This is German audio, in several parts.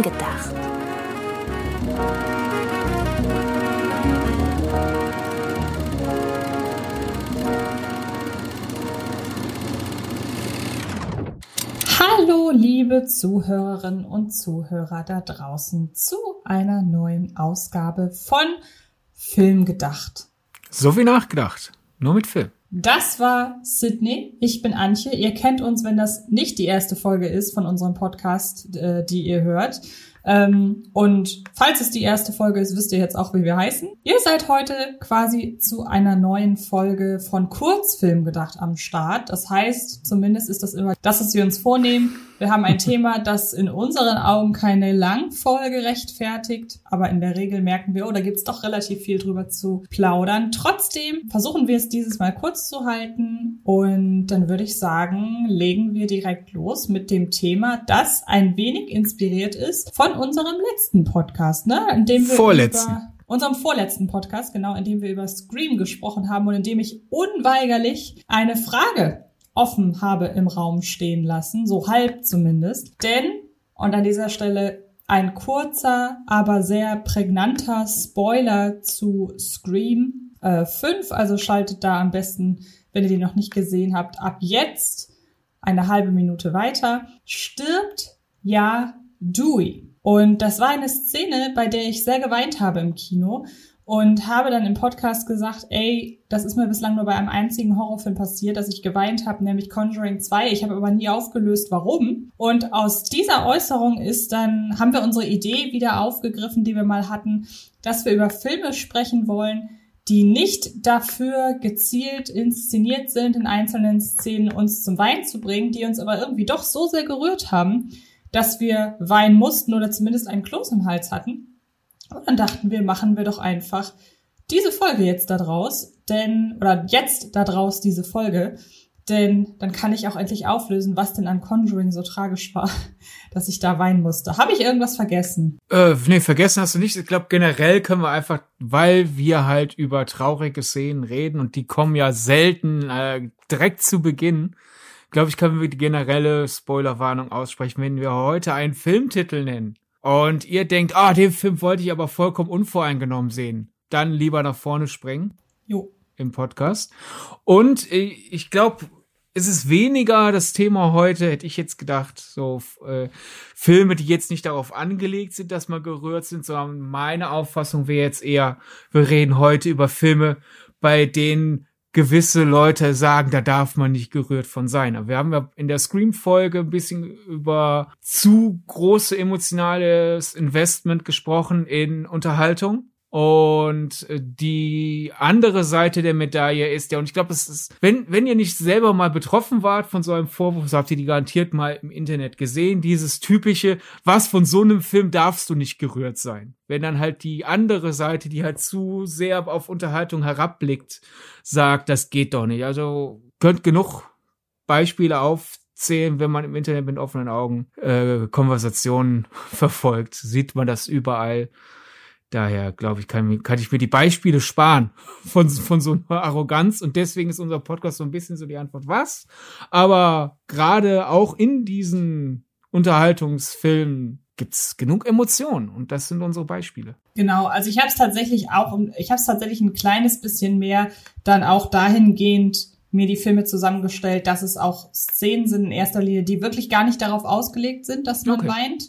Film gedacht. Hallo, liebe Zuhörerinnen und Zuhörer da draußen zu einer neuen Ausgabe von Film gedacht. So wie nachgedacht, nur mit Film. Das war Sydney. Ich bin Antje. Ihr kennt uns, wenn das nicht die erste Folge ist von unserem Podcast, äh, die ihr hört. Ähm, und falls es die erste Folge ist, wisst ihr jetzt auch, wie wir heißen. Ihr seid heute quasi zu einer neuen Folge von Kurzfilm gedacht am Start. Das heißt, zumindest ist das immer das, was wir uns vornehmen. Wir haben ein Thema, das in unseren Augen keine Langfolge rechtfertigt, aber in der Regel merken wir, oh, da gibt's doch relativ viel drüber zu plaudern. Trotzdem versuchen wir es dieses Mal kurz zu halten und dann würde ich sagen, legen wir direkt los mit dem Thema, das ein wenig inspiriert ist von unserem letzten Podcast, ne? In dem wir Vorletzten. über unserem vorletzten Podcast, genau, in dem wir über Scream gesprochen haben und in dem ich unweigerlich eine Frage offen habe im Raum stehen lassen, so halb zumindest. Denn, und an dieser Stelle ein kurzer, aber sehr prägnanter Spoiler zu Scream äh, 5, also schaltet da am besten, wenn ihr den noch nicht gesehen habt, ab jetzt eine halbe Minute weiter, stirbt ja Dewey. Und das war eine Szene, bei der ich sehr geweint habe im Kino und habe dann im Podcast gesagt, ey, das ist mir bislang nur bei einem einzigen Horrorfilm passiert, dass ich geweint habe, nämlich Conjuring 2. Ich habe aber nie aufgelöst, warum. Und aus dieser Äußerung ist dann, haben wir unsere Idee wieder aufgegriffen, die wir mal hatten, dass wir über Filme sprechen wollen, die nicht dafür gezielt inszeniert sind, in einzelnen Szenen uns zum Wein zu bringen, die uns aber irgendwie doch so sehr gerührt haben, dass wir weinen mussten oder zumindest einen Kloß im Hals hatten. Und dann dachten wir, machen wir doch einfach diese Folge jetzt da draus, denn, oder jetzt da draus diese Folge, denn dann kann ich auch endlich auflösen, was denn an Conjuring so tragisch war, dass ich da weinen musste. Habe ich irgendwas vergessen? Äh, nee, vergessen hast du nicht. Ich glaube, generell können wir einfach, weil wir halt über traurige Szenen reden und die kommen ja selten äh, direkt zu Beginn, glaube ich, können wir die generelle Spoilerwarnung aussprechen, wenn wir heute einen Filmtitel nennen und ihr denkt, ah, den Film wollte ich aber vollkommen unvoreingenommen sehen, dann lieber nach vorne springen. Jo. Im Podcast. Und äh, ich glaube, es ist weniger das Thema heute, hätte ich jetzt gedacht, so äh, Filme, die jetzt nicht darauf angelegt sind, dass man gerührt sind, sondern meine Auffassung wäre jetzt eher, wir reden heute über Filme, bei denen gewisse Leute sagen, da darf man nicht gerührt von sein. Wir haben ja in der Scream-Folge ein bisschen über zu große emotionales Investment gesprochen in Unterhaltung. Und äh, die andere Seite der Medaille ist ja, und ich glaube, es ist, wenn, wenn ihr nicht selber mal betroffen wart von so einem Vorwurf, so habt ihr die garantiert mal im Internet gesehen, dieses typische, was von so einem Film darfst du nicht gerührt sein. Wenn dann halt die andere Seite, die halt zu sehr auf Unterhaltung herabblickt, sagt, das geht doch nicht. Also könnt genug Beispiele aufzählen, wenn man im Internet mit offenen Augen äh, Konversationen verfolgt, sieht man das überall. Daher, glaube ich, kann, kann ich mir die Beispiele sparen von, von so einer Arroganz. Und deswegen ist unser Podcast so ein bisschen so die Antwort, was? Aber gerade auch in diesen Unterhaltungsfilmen gibt's genug Emotionen und das sind unsere Beispiele. Genau, also ich habe es tatsächlich auch, ich habe es tatsächlich ein kleines bisschen mehr dann auch dahingehend mir die Filme zusammengestellt, dass es auch Szenen sind in erster Linie, die wirklich gar nicht darauf ausgelegt sind, dass man okay. weint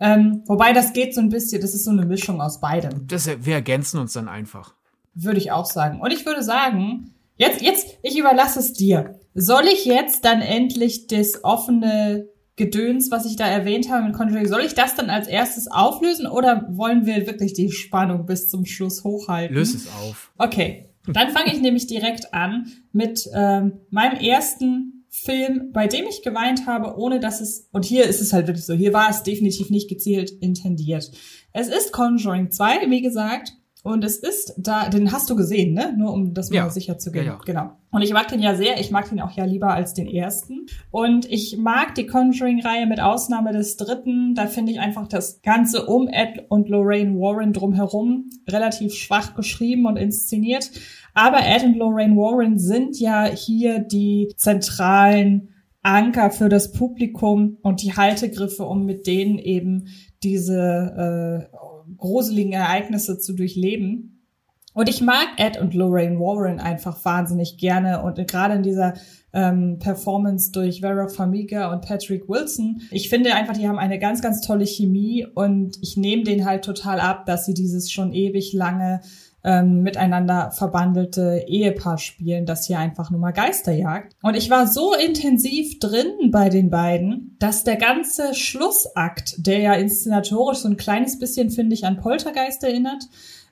ähm, wobei das geht so ein bisschen, das ist so eine Mischung aus beidem. Das, wir ergänzen uns dann einfach. Würde ich auch sagen. Und ich würde sagen, jetzt, jetzt, ich überlasse es dir. Soll ich jetzt dann endlich das offene Gedöns, was ich da erwähnt habe mit Conjuring, soll ich das dann als erstes auflösen oder wollen wir wirklich die Spannung bis zum Schluss hochhalten? Löse es auf. Okay, dann fange ich nämlich direkt an mit ähm, meinem ersten Film, bei dem ich geweint habe, ohne dass es, und hier ist es halt wirklich so, hier war es definitiv nicht gezielt intendiert. Es ist Conjuring 2, wie gesagt, und es ist da, den hast du gesehen, ne? Nur um das mal sicher zu gehen. Ja, ja. Genau. Und ich mag den ja sehr. Ich mag den auch ja lieber als den ersten. Und ich mag die Conjuring-Reihe mit Ausnahme des dritten. Da finde ich einfach das Ganze um Ed und Lorraine Warren drumherum relativ schwach geschrieben und inszeniert. Aber Ed und Lorraine Warren sind ja hier die zentralen Anker für das Publikum und die Haltegriffe, um mit denen eben diese äh, gruseligen Ereignisse zu durchleben. Und ich mag Ed und Lorraine Warren einfach wahnsinnig gerne und gerade in dieser ähm, Performance durch Vera Farmiga und Patrick Wilson. Ich finde einfach, die haben eine ganz, ganz tolle Chemie und ich nehme den halt total ab, dass sie dieses schon ewig lange ähm, miteinander verbandelte Ehepaar spielen, das hier einfach nur mal Geister jagt. Und ich war so intensiv drin bei den beiden, dass der ganze Schlussakt, der ja inszenatorisch so ein kleines bisschen, finde ich, an Poltergeist erinnert,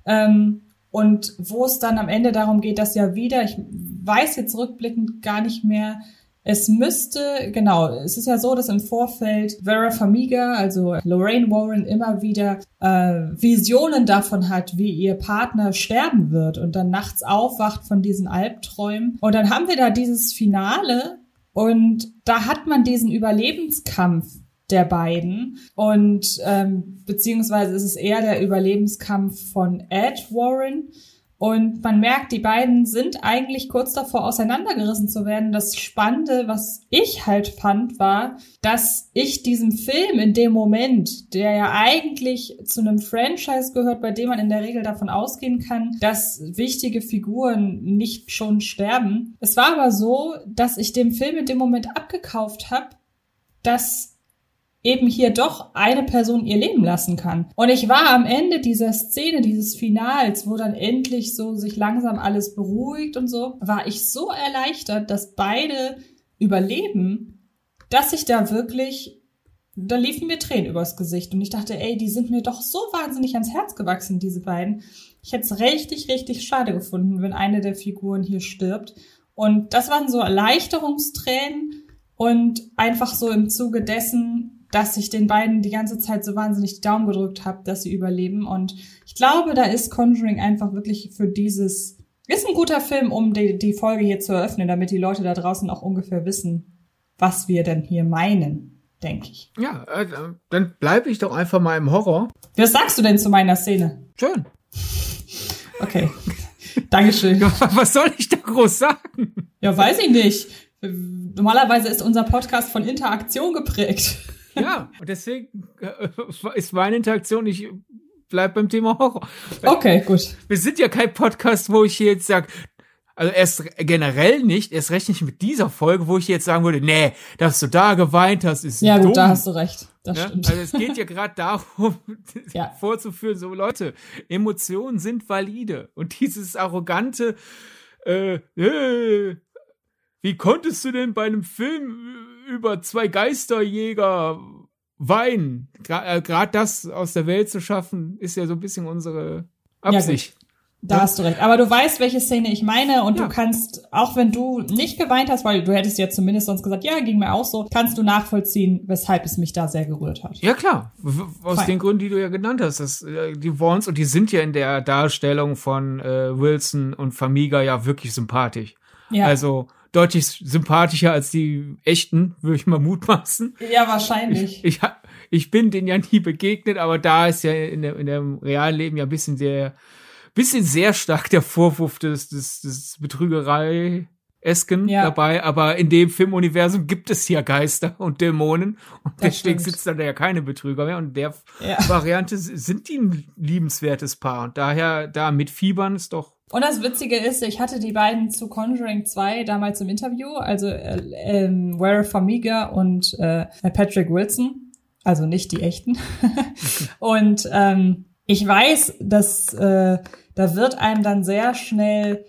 ähm, und wo es dann am Ende darum geht, dass ja wieder, ich weiß jetzt rückblickend gar nicht mehr, es müsste, genau, es ist ja so, dass im Vorfeld Vera Famiga, also Lorraine Warren, immer wieder äh, Visionen davon hat, wie ihr Partner sterben wird und dann nachts aufwacht von diesen Albträumen. Und dann haben wir da dieses Finale und da hat man diesen Überlebenskampf der beiden. Und ähm, beziehungsweise ist es eher der Überlebenskampf von Ed Warren. Und man merkt, die beiden sind eigentlich kurz davor auseinandergerissen zu werden. Das Spannende, was ich halt fand, war, dass ich diesem Film in dem Moment, der ja eigentlich zu einem Franchise gehört, bei dem man in der Regel davon ausgehen kann, dass wichtige Figuren nicht schon sterben. Es war aber so, dass ich dem Film in dem Moment abgekauft habe, dass eben hier doch eine Person ihr Leben lassen kann. Und ich war am Ende dieser Szene, dieses Finals, wo dann endlich so sich langsam alles beruhigt und so, war ich so erleichtert, dass beide überleben, dass ich da wirklich, da liefen mir Tränen übers Gesicht und ich dachte, ey, die sind mir doch so wahnsinnig ans Herz gewachsen, diese beiden. Ich hätte es richtig, richtig schade gefunden, wenn eine der Figuren hier stirbt. Und das waren so Erleichterungstränen und einfach so im Zuge dessen, dass ich den beiden die ganze Zeit so wahnsinnig die Daumen gedrückt habe, dass sie überleben. Und ich glaube, da ist Conjuring einfach wirklich für dieses, ist ein guter Film, um die, die Folge hier zu eröffnen, damit die Leute da draußen auch ungefähr wissen, was wir denn hier meinen, denke ich. Ja, äh, dann bleibe ich doch einfach mal im Horror. Was sagst du denn zu meiner Szene? Schön. Okay. Dankeschön. Was soll ich da groß sagen? Ja, weiß ich nicht. Normalerweise ist unser Podcast von Interaktion geprägt. Ja, und deswegen äh, ist meine Interaktion, ich bleib beim Thema Horror. Okay, gut. Wir sind ja kein Podcast, wo ich jetzt sage, also erst generell nicht, erst recht nicht mit dieser Folge, wo ich jetzt sagen würde, nee, dass du da geweint hast, ist Ja, dumm. gut, da hast du recht. Das Ja, stimmt. Also es geht ja gerade darum, Ja. vorzuführen, so Leute, Emotionen sind valide. Und dieses arrogante, äh, äh, wie konntest du denn bei einem Film über zwei Geisterjäger weinen? Gra- äh, Gerade das aus der Welt zu schaffen, ist ja so ein bisschen unsere Absicht. Da hast du recht. Aber du weißt, welche Szene ich meine und Ja. du kannst, auch wenn du nicht geweint hast, weil du hättest ja zumindest sonst gesagt, ja, ging mir auch so, kannst du nachvollziehen, weshalb es mich da sehr gerührt hat. Ja, klar. Aus Fein. den Gründen, die du ja genannt hast. Das, äh, die Warns, und die sind ja in der Darstellung von äh, Wilson und Famiga ja wirklich sympathisch. Ja, Also deutlich sympathischer als die echten, würde ich mal mutmaßen. ja wahrscheinlich. Ich, ha- ich bin denen ja nie begegnet, aber da ist ja in, der, in dem realen Leben ja ein bisschen sehr, bisschen sehr stark der Vorwurf des, des, des Betrügerei. Esken Ja. dabei, aber in dem Filmuniversum gibt es ja Geister und Dämonen und Das deswegen stimmt. sitzt da ja keine Betrüger mehr und der Ja. Variante sind die ein liebenswertes Paar und daher da mitfiebern ist doch Und das Witzige ist, ich hatte die beiden zu Conjuring 2 damals im Interview, also äh, ähm, Vera Farmiga und äh, Patrick Wilson, also nicht die echten. und ähm, ich weiß, dass äh, da wird einem dann sehr schnell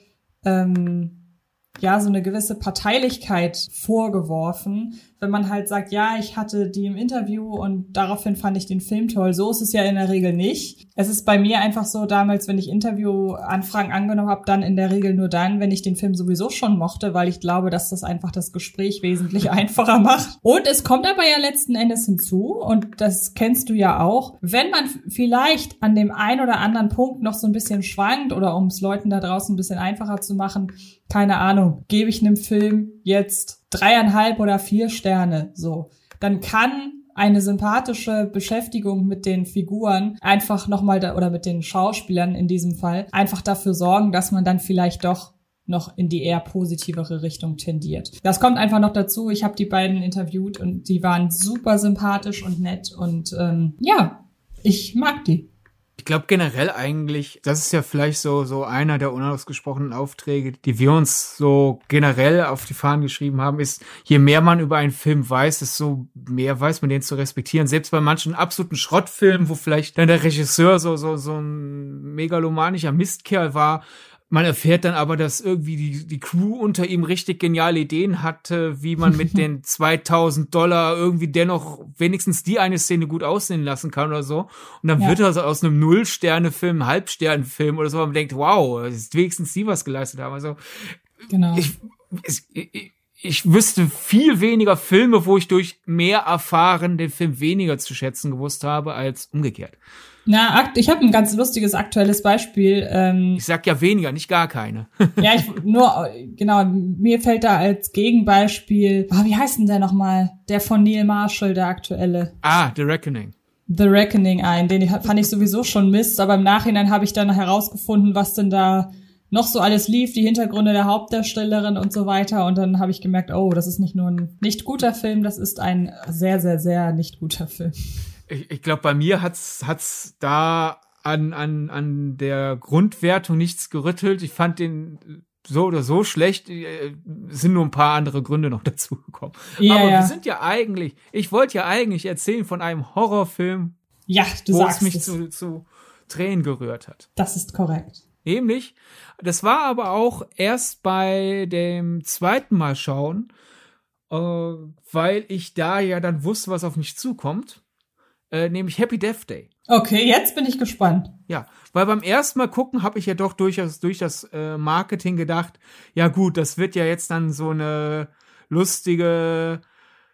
ähm, ja so eine gewisse Parteilichkeit vorgeworfen, wenn man halt sagt, ja, ich hatte die im Interview und daraufhin fand ich den Film toll. So ist es ja in der Regel nicht. Es ist bei mir einfach so, damals, wenn ich Interviewanfragen angenommen habe, dann in der Regel nur dann, wenn ich den Film sowieso schon mochte, weil ich glaube, dass das einfach das Gespräch wesentlich einfacher macht. Und es kommt aber ja letzten Endes hinzu, und das kennst du ja auch, wenn man vielleicht an dem einen oder anderen Punkt noch so ein bisschen schwankt oder um es Leuten da draußen ein bisschen einfacher zu machen, keine Ahnung, gebe ich einem Film jetzt dreieinhalb oder vier Sterne, so, dann kann eine sympathische Beschäftigung mit den Figuren einfach nochmal da, oder mit den Schauspielern in diesem Fall einfach dafür sorgen, dass man dann vielleicht doch noch in die eher positivere Richtung tendiert. Das kommt einfach noch dazu. Ich habe die beiden interviewt und die waren super sympathisch und nett und ähm, ja, ich mag die. Ich glaube generell eigentlich, das ist ja vielleicht so, so einer der unausgesprochenen Aufträge, die wir uns so generell auf die Fahnen geschrieben haben, ist, je mehr man über einen Film weiß, desto mehr weiß man den zu respektieren. Selbst bei manchen absoluten Schrottfilmen, wo vielleicht dann der Regisseur so, so, so ein megalomanischer Mistkerl war, man erfährt dann aber, dass irgendwie die, die Crew unter ihm richtig geniale Ideen hatte, wie man mit den 2000 Dollar irgendwie dennoch wenigstens die eine Szene gut aussehen lassen kann oder so. Und dann ja. wird also aus einem Null-Sterne-Film, Halbsterne-Film oder so, man denkt, wow, ist wenigstens die was geleistet haben. Also, genau. ich, ich, ich wüsste viel weniger Filme, wo ich durch mehr erfahren den Film weniger zu schätzen gewusst habe, als umgekehrt. Na, ich habe ein ganz lustiges aktuelles Beispiel. Ähm, ich sag ja weniger, nicht gar keine. ja, ich nur genau. Mir fällt da als Gegenbeispiel, oh, wie heißt denn der nochmal? Der von Neil Marshall, der aktuelle. Ah, The Reckoning. The Reckoning ein. Den fand ich sowieso schon Mist, aber im Nachhinein habe ich dann herausgefunden, was denn da noch so alles lief, die Hintergründe der Hauptdarstellerin und so weiter. Und dann habe ich gemerkt, oh, das ist nicht nur ein nicht guter Film, das ist ein sehr, sehr, sehr nicht guter Film ich, ich glaube, bei mir hat's hat's da an, an, an der Grundwertung nichts gerüttelt. Ich fand den so oder so schlecht. Äh, es sind nur ein paar andere Gründe noch dazu gekommen. Ja, Aber ja. wir sind ja eigentlich, ich wollte ja eigentlich erzählen von einem Horrorfilm, ja, du wo sagst es mich es. Zu, zu Tränen gerührt hat. Das ist korrekt. Nämlich, das war aber auch erst bei dem zweiten Mal schauen, äh, weil ich da ja dann wusste, was auf mich zukommt äh, nämlich Happy Death Day. Okay, jetzt bin ich gespannt. Ja, weil beim ersten Mal gucken habe ich ja doch durchaus durch das äh, Marketing gedacht, ja gut, das wird ja jetzt dann so eine lustige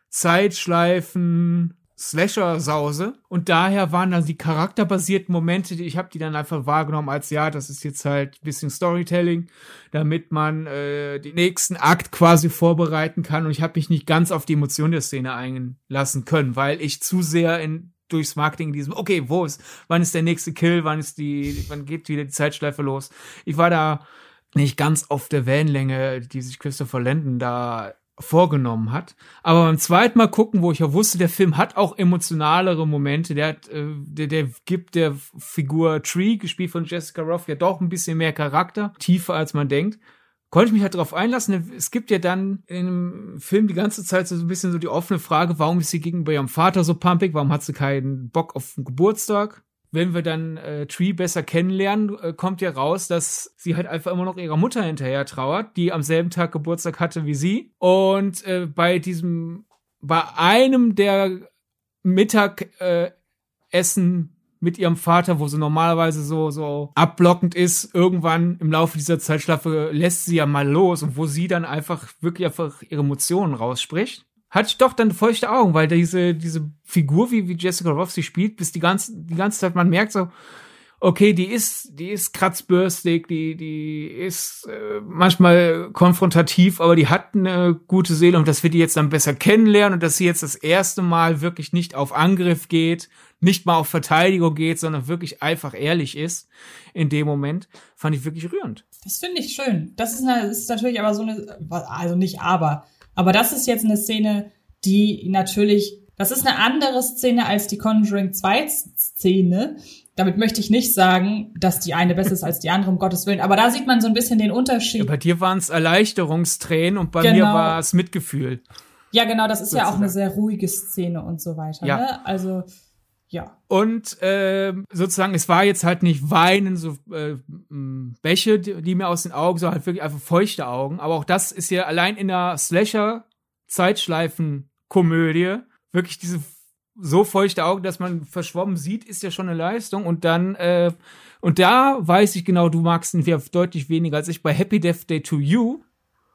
Zeitschleifen Slasher-Sause. Und daher waren dann die charakterbasierten Momente, die ich habe die dann einfach wahrgenommen als, ja, das ist jetzt halt ein bisschen Storytelling, damit man äh, den nächsten Akt quasi vorbereiten kann. Und ich habe mich nicht ganz auf die Emotion der Szene einlassen können, weil ich zu sehr in durchs Marketing in diesem, okay, wo ist, wann ist der nächste Kill, wann ist die, wann geht wieder die Zeitschleife los? Ich war da nicht ganz auf der Wellenlänge, die sich Christopher Landon da vorgenommen hat. Aber beim zweiten Mal gucken, wo ich ja wusste, der Film hat auch emotionalere Momente, der hat, äh, der, der gibt der Figur Tree, gespielt von Jessica Roth, ja doch ein bisschen mehr Charakter, tiefer als man denkt konnte ich mich halt darauf einlassen. Es gibt ja dann im Film die ganze Zeit so ein bisschen so die offene Frage, warum ist sie gegenüber ihrem Vater so pumpig? Warum hat sie keinen Bock auf den Geburtstag? Wenn wir dann äh, Tree besser kennenlernen, äh, kommt ja raus, dass sie halt einfach immer noch ihrer Mutter hinterher trauert, die am selben Tag Geburtstag hatte wie sie. Und äh, bei diesem, bei einem der Mittagessen mit ihrem Vater, wo sie normalerweise so, so abblockend ist, irgendwann im Laufe dieser Zeitschlafe lässt sie ja mal los und wo sie dann einfach wirklich einfach ihre Emotionen rausspricht. Ich doch dann feuchte Augen, weil diese, diese Figur, wie, wie Jessica Roth sie spielt, bis die ganze, die ganze Zeit, man merkt so, okay, die ist, die ist kratzbürstig, die, die ist äh, manchmal konfrontativ, aber die hat eine gute Seele und dass wir die jetzt dann besser kennenlernen und dass sie jetzt das erste Mal wirklich nicht auf Angriff geht, nicht mal auf Verteidigung geht, sondern wirklich einfach ehrlich ist in dem Moment, fand ich wirklich rührend. Das finde ich schön. Das ist, eine, ist natürlich aber so eine, also nicht aber, aber das ist jetzt eine Szene, die natürlich, das ist eine andere Szene als die Conjuring 2 Szene. Damit möchte ich nicht sagen, dass die eine besser ist als die andere, um Gottes Willen. Aber da sieht man so ein bisschen den Unterschied. Ja, bei dir waren es Erleichterungstränen und bei genau. mir war es Mitgefühl. Ja, genau, das ist sozusagen. ja auch eine sehr ruhige Szene und so weiter. Ja. Ne? Also ja. Und äh, sozusagen, es war jetzt halt nicht Weinen, so äh, Bäche, die, die, mir aus den Augen, sondern halt wirklich einfach feuchte Augen. Aber auch das ist ja allein in der Slasher-Zeitschleifen-Komödie wirklich diese so feuchte Augen, dass man verschwommen sieht, ist ja schon eine Leistung. Und dann, äh, und da weiß ich genau, du magst ihn deutlich weniger als ich bei Happy Death Day to You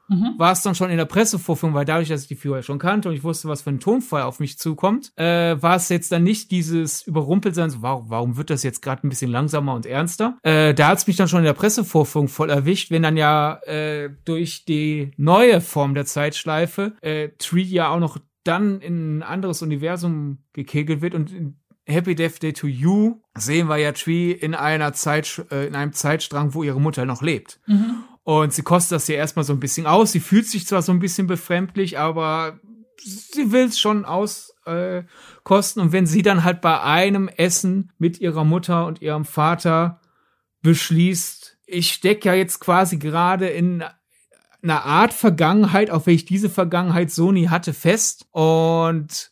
mhm. war es dann schon in der Pressevorführung, weil dadurch, dass ich die Figur schon kannte und ich wusste, was für ein Tonfall auf mich zukommt, äh, war es jetzt dann nicht dieses Überrumpeltsein, so, warum, warum wird das jetzt gerade ein bisschen langsamer und ernster? Äh, da hat es mich dann schon in der Pressevorführung voll erwischt, wenn dann ja äh, durch die neue Form der Zeitschleife äh, Tree ja auch noch dann in ein anderes Universum gekegelt wird und in Happy Death Day to You sehen wir ja Tree in einer Zeit, äh, in einem Zeitstrang, wo ihre Mutter noch lebt. Mhm. Und sie kostet das ja erstmal so ein bisschen aus. Sie fühlt sich zwar so ein bisschen befremdlich, aber sie will es schon auskosten. Äh, und wenn sie dann halt bei einem Essen mit ihrer Mutter und ihrem Vater beschließt, ich stecke ja jetzt quasi gerade in einer Art Vergangenheit, auf welche diese Vergangenheit so nie hatte, fest. Und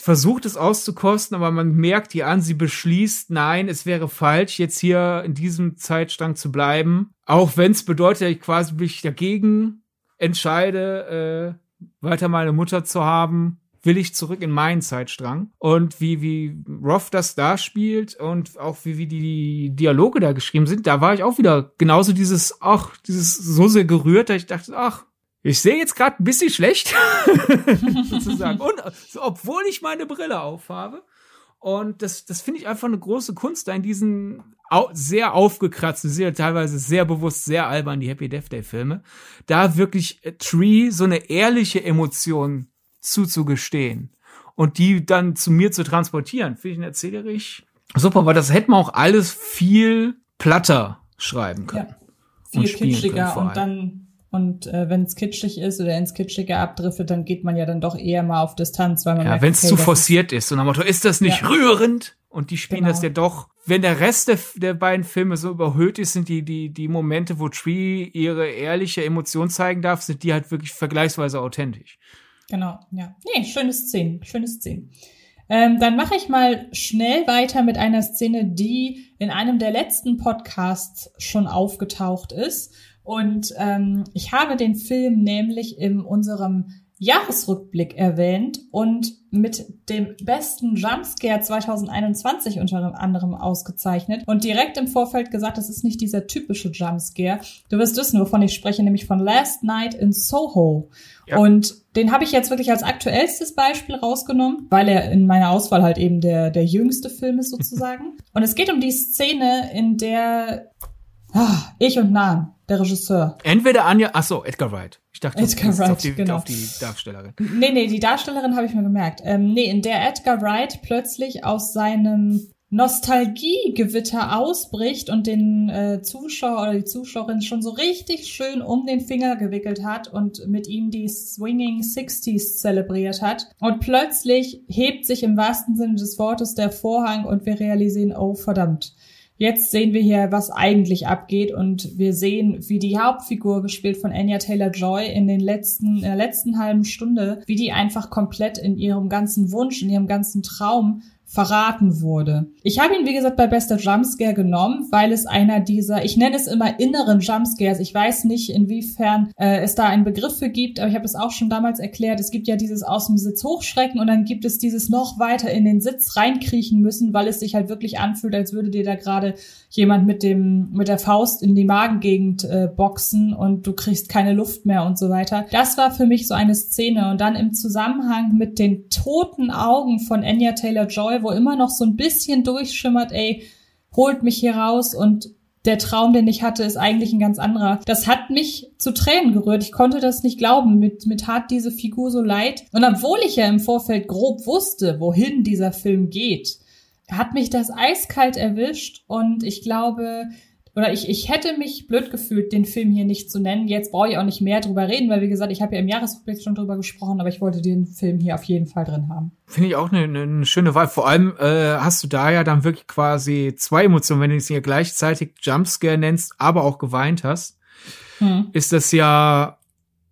versucht es auszukosten, aber man merkt ihr an, sie beschließt, nein, es wäre falsch, jetzt hier in diesem Zeitstrang zu bleiben. Auch wenn es bedeutet, dass ich quasi mich dagegen entscheide, äh, weiter meine Mutter zu haben, will ich zurück in meinen Zeitstrang. Und wie, wie Roth das da spielt und auch wie, wie die Dialoge da geschrieben sind, da war ich auch wieder genauso dieses, ach, dieses so sehr gerührt, dass ich dachte, ach, ich sehe jetzt gerade ein bisschen schlecht, sozusagen. Und so, obwohl ich meine Brille aufhabe. Und das, das finde ich einfach eine große Kunst, da in diesen au sehr aufgekratzten, sehr teilweise sehr bewusst, sehr albern, die Happy Death Day Filme, da wirklich Tree so eine ehrliche Emotion zuzugestehen und die dann zu mir zu transportieren, finde ich erzählerisch super, weil das hätte man auch alles viel platter schreiben können. Ja, viel kitschiger und dann und äh, wenn es kitschig ist oder ins Kitschige abdriftet, dann geht man ja dann doch eher mal auf Distanz, weil man ja, wenn es okay, zu forciert ist. ist. Und am Motto, ist das nicht ja. rührend? Und die spielen genau. das ja doch. Wenn der Rest der, der beiden Filme so überhöht ist, sind die, die, die Momente, wo Tree ihre ehrliche Emotion zeigen darf, sind die halt wirklich vergleichsweise authentisch. Genau, ja. Nee, schöne Szene, schöne Szene. Ähm, dann mache ich mal schnell weiter mit einer Szene, die in einem der letzten Podcasts schon aufgetaucht ist. Und ähm, ich habe den Film nämlich in unserem Jahresrückblick erwähnt und mit dem besten Jumpscare 2021 unter anderem ausgezeichnet und direkt im Vorfeld gesagt, das ist nicht dieser typische Jumpscare. Du wirst wissen, wovon ich spreche, nämlich von Last Night in Soho. Ja. Und den habe ich jetzt wirklich als aktuellstes Beispiel rausgenommen, weil er in meiner Auswahl halt eben der, der jüngste Film ist sozusagen. und es geht um die Szene, in der ich und Nahen der Regisseur. Entweder Anja, ach so, Edgar Wright. Ich dachte, Edgar Wright, auf die, genau. auf die Darstellerin. Nee, nee, die Darstellerin habe ich mir gemerkt. Ähm, nee, in der Edgar Wright plötzlich aus seinem Nostalgiegewitter ausbricht und den äh, Zuschauer oder die Zuschauerin schon so richtig schön um den Finger gewickelt hat und mit ihm die Swinging Sixties zelebriert hat. Und plötzlich hebt sich im wahrsten Sinne des Wortes der Vorhang und wir realisieren, oh verdammt Jetzt sehen wir hier, was eigentlich abgeht und wir sehen, wie die Hauptfigur, gespielt von Anya Taylor-Joy, in den letzten, der letzten halben Stunde, wie die einfach komplett in ihrem ganzen Wunsch, in ihrem ganzen Traum verraten wurde. Ich habe ihn, wie gesagt, bei bester Jumpscare genommen, weil es einer dieser, ich nenne es immer inneren Jumpscares. Ich weiß nicht, inwiefern äh, es da einen Begriff für gibt, aber ich habe es auch schon damals erklärt. Es gibt ja dieses aus dem Sitz hochschrecken und dann gibt es dieses noch weiter in den Sitz reinkriechen müssen, weil es sich halt wirklich anfühlt, als würde dir da gerade jemand mit dem mit der Faust in die Magengegend äh, boxen und du kriegst keine Luft mehr und so weiter. Das war für mich so eine Szene und dann im Zusammenhang mit den toten Augen von Anya Taylor Wo immer noch so ein bisschen durchschimmert, ey, holt mich hier raus und der Traum, den ich hatte, ist eigentlich ein ganz anderer. Das hat mich zu Tränen gerührt. Ich konnte das nicht glauben. Mit, mit tat diese Figur so leid. Und obwohl ich ja im Vorfeld grob wusste, wohin dieser Film geht, hat mich das eiskalt erwischt. Und ich glaube, oder ich, ich hätte mich blöd gefühlt, den Film hier nicht zu nennen. Jetzt brauche ich auch nicht mehr drüber reden, weil wie gesagt, ich habe ja im Jahresrückblick schon drüber gesprochen, aber ich wollte den Film hier auf jeden Fall drin haben. Finde ich auch eine, eine schöne Wahl. Vor allem äh, hast du da ja dann wirklich quasi zwei Emotionen, wenn du es hier gleichzeitig Jumpscare nennst, aber auch geweint hast, hm. ist das ja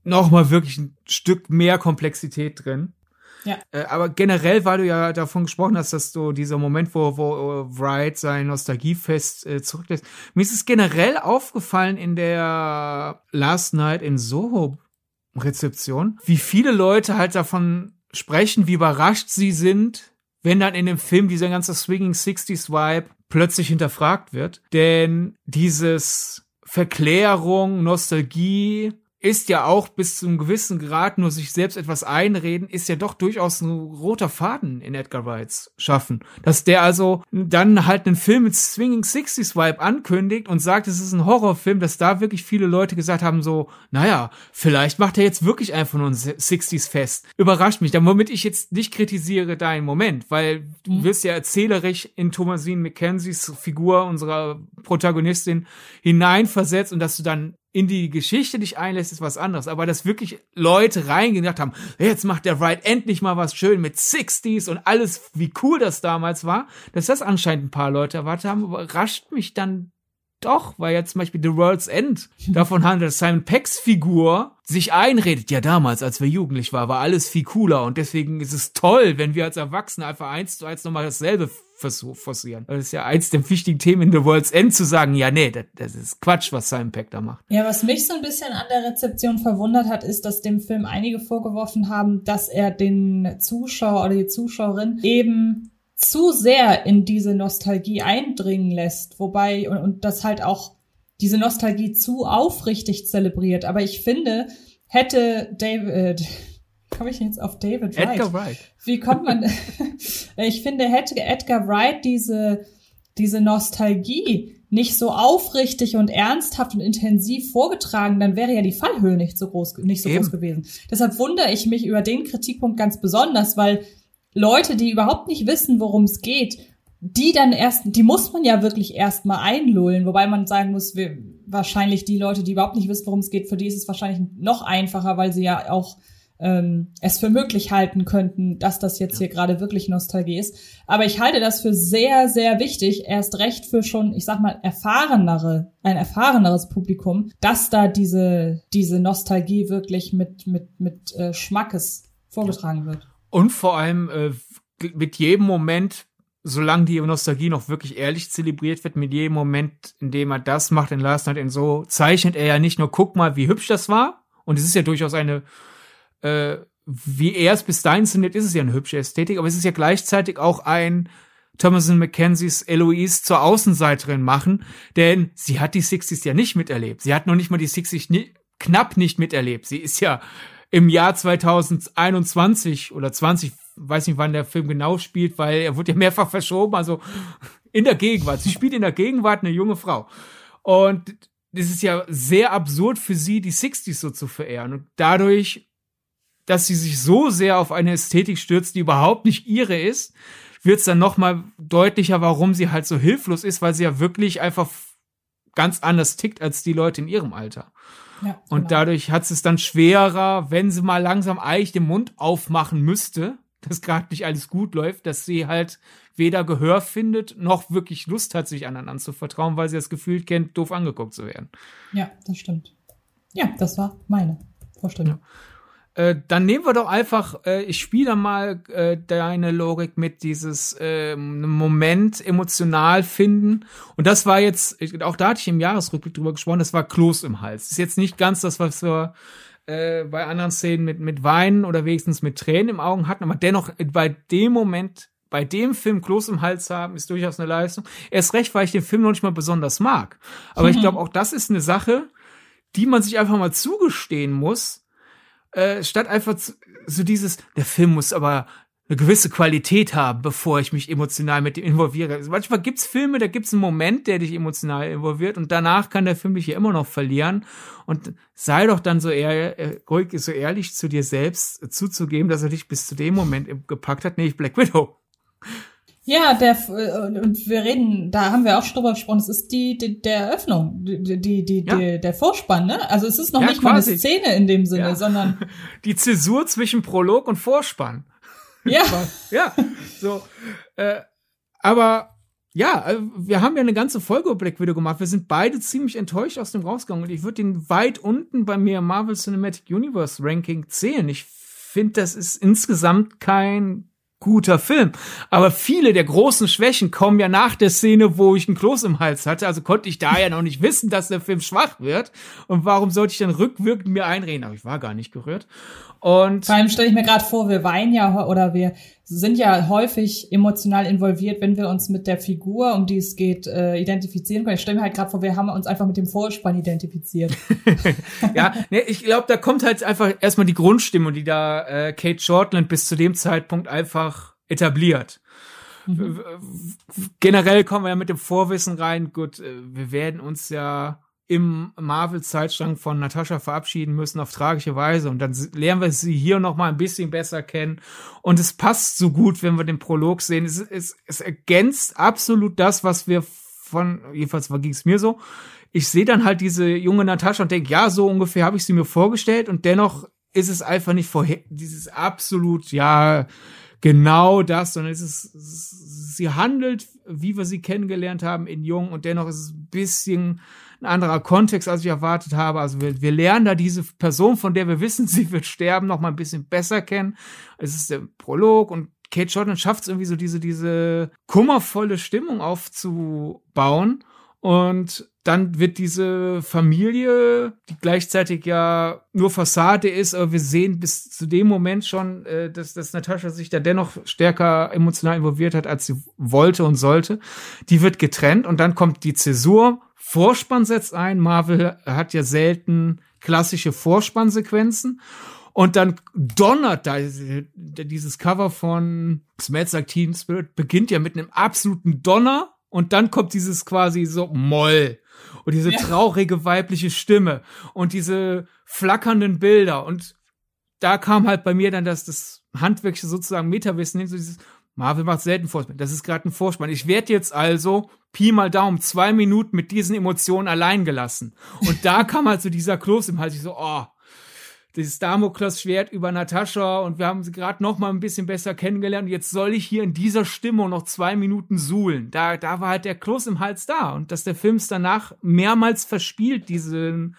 nochmal wirklich ein Stück mehr Komplexität drin. Ja. Äh, aber generell, weil du ja davon gesprochen hast, dass du dieser Moment, wo, wo Wright sein Nostalgiefest äh, zurücklässt, mir ist es generell aufgefallen in der Last Night in Soho Rezeption, wie viele Leute halt davon sprechen, wie überrascht sie sind, wenn dann in dem Film dieser ganze Swinging 60s Vibe plötzlich hinterfragt wird. Denn dieses Verklärung, Nostalgie, ist ja auch bis zu einem gewissen Grad nur sich selbst etwas einreden, ist ja doch durchaus ein roter Faden in Edgar Wrights Schaffen. Dass der also dann halt einen Film mit Swinging Sixties Vibe ankündigt und sagt, es ist ein Horrorfilm, dass da wirklich viele Leute gesagt haben so, naja, vielleicht macht er jetzt wirklich einfach nur ein Sixties Fest. Überrascht mich, damit ich jetzt nicht kritisiere deinen Moment, weil du mhm. wirst ja erzählerisch in Thomasine McKenzies Figur, unserer Protagonistin, hineinversetzt und dass du dann in die Geschichte dich einlässt, ist was anderes. Aber dass wirklich Leute reingedacht haben, jetzt macht der Wright endlich mal was schön mit 60s und alles, wie cool das damals war, dass das anscheinend ein paar Leute erwartet haben, überrascht mich dann doch, weil jetzt zum Beispiel The World's End davon handelt, dass Simon Pecks Figur sich einredet, ja damals, als wir jugendlich waren, war alles viel cooler und deswegen ist es toll, wenn wir als Erwachsene einfach eins zu eins nochmal dasselbe forcieren. Das ist ja eins der wichtigen Themen in The World's End zu sagen, ja nee, das, das ist Quatsch, was Simon Peck da macht. Ja, was mich so ein bisschen an der Rezeption verwundert hat, ist, dass dem Film einige vorgeworfen haben, dass er den Zuschauer oder die Zuschauerin eben zu sehr in diese Nostalgie eindringen lässt, wobei und, und das halt auch diese Nostalgie zu aufrichtig zelebriert. Aber ich finde, hätte David, äh, komme ich jetzt auf David Wright? Edgar Wright. Wie kommt man? ich finde, hätte Edgar Wright diese diese Nostalgie nicht so aufrichtig und ernsthaft und intensiv vorgetragen, dann wäre ja die Fallhöhe nicht so groß, nicht so Eben. groß gewesen. Deshalb wundere ich mich über den Kritikpunkt ganz besonders, weil Leute, die überhaupt nicht wissen, worum es geht, die dann erst, die muss man ja wirklich erstmal einlullen, wobei man sagen muss, wir, wahrscheinlich die Leute, die überhaupt nicht wissen, worum es geht, für die ist es wahrscheinlich noch einfacher, weil sie ja auch ähm, es für möglich halten könnten, dass das jetzt hier gerade wirklich Nostalgie ist. Aber ich halte das für sehr, sehr wichtig, erst recht für schon, ich sag mal, erfahrenere, ein erfahreneres Publikum, dass da diese, diese Nostalgie wirklich mit, mit, mit äh, Schmackes vorgetragen wird. Und vor allem äh, mit jedem Moment, solange die Nostalgie noch wirklich ehrlich zelebriert wird, mit jedem Moment, in dem er das macht in Last Night in so, zeichnet er ja nicht nur, guck mal, wie hübsch das war. Und es ist ja durchaus eine, äh, wie er es bis dahin findet, ist es ja eine hübsche Ästhetik, aber es ist ja gleichzeitig auch ein Thomason McKenzies Eloise zur Außenseiterin machen, denn sie hat die 60s ja nicht miterlebt. Sie hat noch nicht mal die 60s ni knapp nicht miterlebt. Sie ist ja im Jahr 2021 oder 20, weiß nicht, wann der Film genau spielt, weil er wurde ja mehrfach verschoben, also in der Gegenwart. Sie spielt in der Gegenwart eine junge Frau. Und es ist ja sehr absurd für sie, die 60s so zu verehren. Und dadurch, dass sie sich so sehr auf eine Ästhetik stürzt, die überhaupt nicht ihre ist, wird es dann noch mal deutlicher, warum sie halt so hilflos ist, weil sie ja wirklich einfach ganz anders tickt als die Leute in ihrem Alter. Ja, und genau. dadurch hat es dann schwerer, wenn sie mal langsam eigentlich den Mund aufmachen müsste, dass gerade nicht alles gut läuft, dass sie halt weder Gehör findet, noch wirklich Lust hat, sich anderen anzuvertrauen, weil sie das Gefühl kennt, doof angeguckt zu werden. Ja, das stimmt. Ja, das war meine Vorstellung. Ja. Äh, dann nehmen wir doch einfach, äh, ich spiele mal äh, deine Logik mit dieses äh, Moment emotional finden. Und das war jetzt, auch da hatte ich im Jahresrückblick drüber gesprochen, das war Kloß im Hals. Das ist jetzt nicht ganz das, was wir äh, bei anderen Szenen mit, mit Weinen oder wenigstens mit Tränen im Augen hatten, aber dennoch bei dem Moment bei dem Film Kloß im Hals haben, ist durchaus eine Leistung. Erst recht, weil ich den Film noch nicht mal besonders mag. Aber mhm. ich glaube, auch das ist eine Sache, die man sich einfach mal zugestehen muss, äh, statt einfach zu, so dieses, der Film muss aber eine gewisse Qualität haben, bevor ich mich emotional mit dem involviere. Also manchmal gibt's Filme, da gibt's einen Moment, der dich emotional involviert und danach kann der Film dich ja immer noch verlieren. Und sei doch dann so ehr, äh, ruhig, so ehrlich zu dir selbst zuzugeben, dass er dich bis zu dem Moment gepackt hat, nämlich Black Widow. Ja, der äh, und wir reden, da haben wir auch schon drüber gesprochen, es ist die, die der Eröffnung, die die, die, ja. die der Vorspann, ne? Also es ist noch ja, nicht quasi. mal eine Szene in dem Sinne, ja. sondern die Zäsur zwischen Prolog und Vorspann. Ja. ja, so äh, aber ja, also wir haben ja eine ganze Folge über Black Widow gemacht. Wir sind beide ziemlich enttäuscht aus dem rausgegangen und ich würde den weit unten bei mir Marvel Cinematic Universe Ranking zählen. Ich finde, das ist insgesamt kein guter Film. Aber viele der großen Schwächen kommen ja nach der Szene, wo ich einen Kloß im Hals hatte. Also konnte ich da ja noch nicht wissen, dass der Film schwach wird. Und warum sollte ich dann rückwirkend mir einreden? Aber ich war gar nicht gerührt. Und Vor allem stelle ich mir gerade vor, wir weinen ja oder wir sind ja häufig emotional involviert, wenn wir uns mit der Figur, um die es geht, äh, identifizieren können. Ich stelle mir halt gerade vor, wir haben uns einfach mit dem Vorspann identifiziert. ja, nee, ich glaube, da kommt halt einfach erstmal die Grundstimmung, die da äh, Kate Shortland bis zu dem Zeitpunkt einfach etabliert. Mhm. Generell kommen wir ja mit dem Vorwissen rein. Gut, äh, wir werden uns ja im Marvel-Zeitstrang von Natascha verabschieden müssen auf tragische Weise. Und dann lernen wir sie hier noch mal ein bisschen besser kennen. Und es passt so gut, wenn wir den Prolog sehen. Es, es, es ergänzt absolut das, was wir von, jedenfalls ging es mir so, ich sehe dann halt diese junge Natascha und denke, ja, so ungefähr habe ich sie mir vorgestellt und dennoch ist es einfach nicht vorher, dieses absolut, ja, genau das, sondern es ist, sie handelt, wie wir sie kennengelernt haben in Jung und dennoch ist es ein bisschen ein anderer Kontext, als ich erwartet habe. Also wir, wir lernen da diese Person, von der wir wissen, sie wird sterben, noch mal ein bisschen besser kennen. Es ist der Prolog und Kate Jordan schafft es irgendwie so diese, diese kummervolle Stimmung aufzubauen und dann wird diese Familie, die gleichzeitig ja nur Fassade ist, aber wir sehen bis zu dem Moment schon, äh, dass, dass Natascha sich da dennoch stärker emotional involviert hat, als sie wollte und sollte. Die wird getrennt und dann kommt die Zäsur. Vorspann setzt ein. Marvel hat ja selten klassische Vorspannsequenzen. Und dann donnert da dieses Cover von Smells Like Teen Spirit beginnt ja mit einem absoluten Donner und dann kommt dieses quasi so Moll und diese ja. traurige weibliche Stimme und diese flackernden Bilder und da kam halt bei mir dann das, das handwerkliche sozusagen Metawissen hin, so dieses Marvel macht selten Vorspann. Das ist gerade ein Vorspann. Ich werde jetzt also Pi mal Daumen zwei Minuten mit diesen Emotionen allein gelassen. Und da kam halt so dieser Kloß im Hals. Ich so, oh, dieses Damoklesschwert über Natascha und wir haben sie gerade noch mal ein bisschen besser kennengelernt. Jetzt soll ich hier in dieser Stimmung noch zwei Minuten suhlen. Da, da war halt der Kloß im Hals da und dass der Film es danach mehrmals verspielt, diesen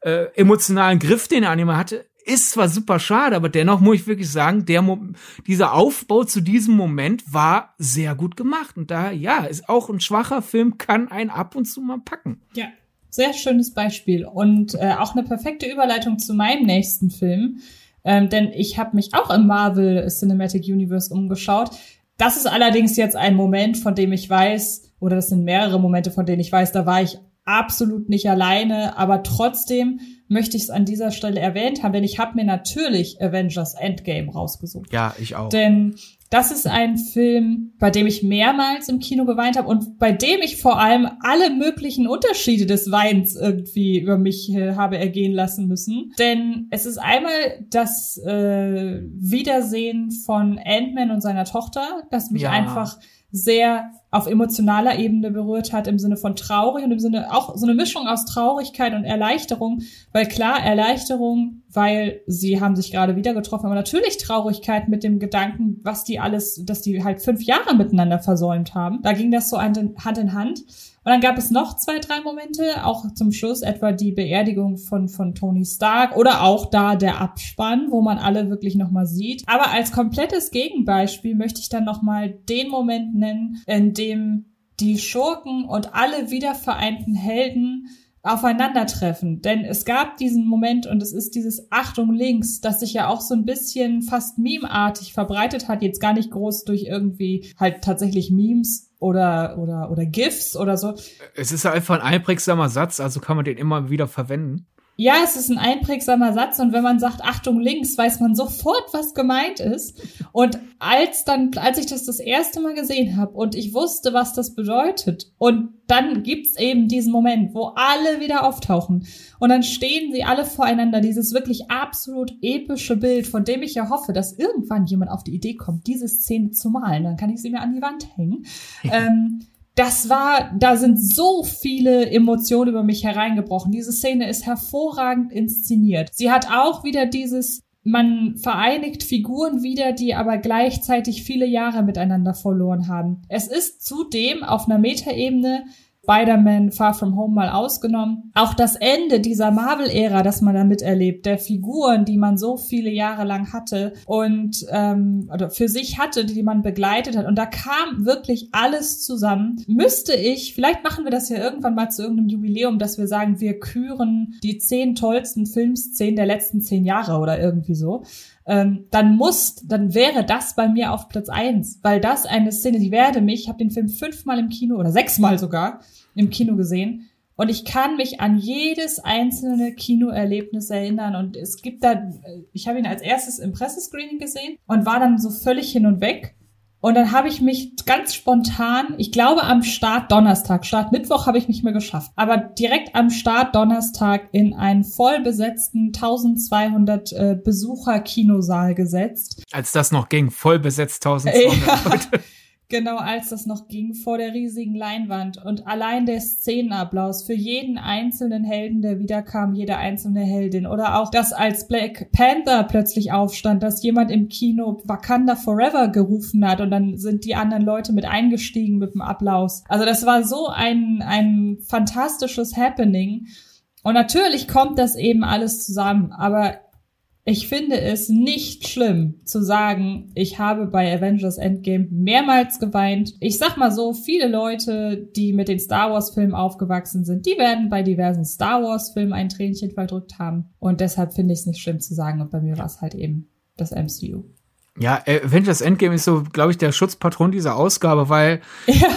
äh, emotionalen Griff, den er Anime hatte, ist zwar super schade, aber dennoch muss ich wirklich sagen, der Mo dieser Aufbau zu diesem Moment war sehr gut gemacht und da ja, ist auch ein schwacher Film kann einen ab und zu mal packen. Ja, sehr schönes Beispiel und äh, auch eine perfekte Überleitung zu meinem nächsten Film. Ähm, denn ich habe mich auch im Marvel Cinematic Universe umgeschaut. Das ist allerdings jetzt ein Moment, von dem ich weiß, oder das sind mehrere Momente, von denen ich weiß, da war ich absolut nicht alleine, aber trotzdem möchte ich es an dieser Stelle erwähnt haben, denn ich habe mir natürlich Avengers Endgame rausgesucht. Ja, ich auch. Denn das ist ein Film, bei dem ich mehrmals im Kino geweint habe und bei dem ich vor allem alle möglichen Unterschiede des Weins irgendwie über mich äh, habe ergehen lassen müssen. Denn es ist einmal das äh, Wiedersehen von Ant-Man und seiner Tochter, das mich ja. einfach sehr auf emotionaler Ebene berührt hat, im Sinne von traurig und im Sinne auch so eine Mischung aus Traurigkeit und Erleichterung, weil klar, Erleichterung, weil sie haben sich gerade wieder getroffen, aber natürlich Traurigkeit mit dem Gedanken, was die alles, dass die halt fünf Jahre miteinander versäumt haben. Da ging das so Hand in Hand. Und dann gab es noch zwei, drei Momente, auch zum Schluss etwa die Beerdigung von, von Tony Stark oder auch da der Abspann, wo man alle wirklich nochmal sieht. Aber als komplettes Gegenbeispiel möchte ich dann nochmal den Moment nennen, in dem die Schurken und alle wiedervereinten Helden aufeinandertreffen. Denn es gab diesen Moment und es ist dieses Achtung links, das sich ja auch so ein bisschen fast memeartig verbreitet hat, jetzt gar nicht groß durch irgendwie halt tatsächlich Memes oder, oder, oder GIFs oder so. Es ist einfach ein einprägsamer Satz, also kann man den immer wieder verwenden. Ja, es ist ein einprägsamer Satz und wenn man sagt Achtung links, weiß man sofort, was gemeint ist. Und als dann, als ich das das erste Mal gesehen habe und ich wusste, was das bedeutet, und dann gibt's eben diesen Moment, wo alle wieder auftauchen und dann stehen sie alle voreinander, dieses wirklich absolut epische Bild, von dem ich ja hoffe, dass irgendwann jemand auf die Idee kommt, diese Szene zu malen, dann kann ich sie mir an die Wand hängen. ähm, das war, da sind so viele Emotionen über mich hereingebrochen. Diese Szene ist hervorragend inszeniert. Sie hat auch wieder dieses, man vereinigt Figuren wieder, die aber gleichzeitig viele Jahre miteinander verloren haben. Es ist zudem auf einer Metaebene Spider-Man Far From Home mal ausgenommen. Auch das Ende dieser Marvel-Ära, das man da miterlebt, der Figuren, die man so viele Jahre lang hatte und ähm, oder für sich hatte, die man begleitet hat. Und da kam wirklich alles zusammen. Müsste ich, vielleicht machen wir das ja irgendwann mal zu irgendeinem Jubiläum, dass wir sagen, wir küren die zehn tollsten Filmszenen der letzten zehn Jahre oder irgendwie so ähm, dann muss, dann wäre das bei mir auf Platz eins, weil das eine Szene, die werde mich, ich habe den Film fünfmal im Kino oder sechsmal sogar im Kino gesehen und ich kann mich an jedes einzelne Kinoerlebnis erinnern und es gibt da, ich habe ihn als erstes im Pressescreening gesehen und war dann so völlig hin und weg und dann habe ich mich ganz spontan, ich glaube am Start Donnerstag, Start Mittwoch habe ich mich mehr geschafft, aber direkt am Start Donnerstag in einen vollbesetzten 1200 äh, Besucher Kinosaal gesetzt. Als das noch ging, voll besetzt 1200 ja. Genau als das noch ging, vor der riesigen Leinwand. Und allein der Szenenapplaus für jeden einzelnen Helden, der wiederkam, jede einzelne Heldin. Oder auch, dass als Black Panther plötzlich aufstand, dass jemand im Kino Wakanda Forever gerufen hat und dann sind die anderen Leute mit eingestiegen mit dem Applaus. Also das war so ein, ein fantastisches Happening. Und natürlich kommt das eben alles zusammen, aber ich finde es nicht schlimm zu sagen, ich habe bei Avengers Endgame mehrmals geweint. Ich sag mal so, viele Leute, die mit den Star Wars Filmen aufgewachsen sind, die werden bei diversen Star Wars Filmen ein Tränchen verdrückt haben. Und deshalb finde ich es nicht schlimm zu sagen. Und bei mir war es halt eben das MCU. Ja, Avengers Endgame ist so, glaube ich, der Schutzpatron dieser Ausgabe, weil ja.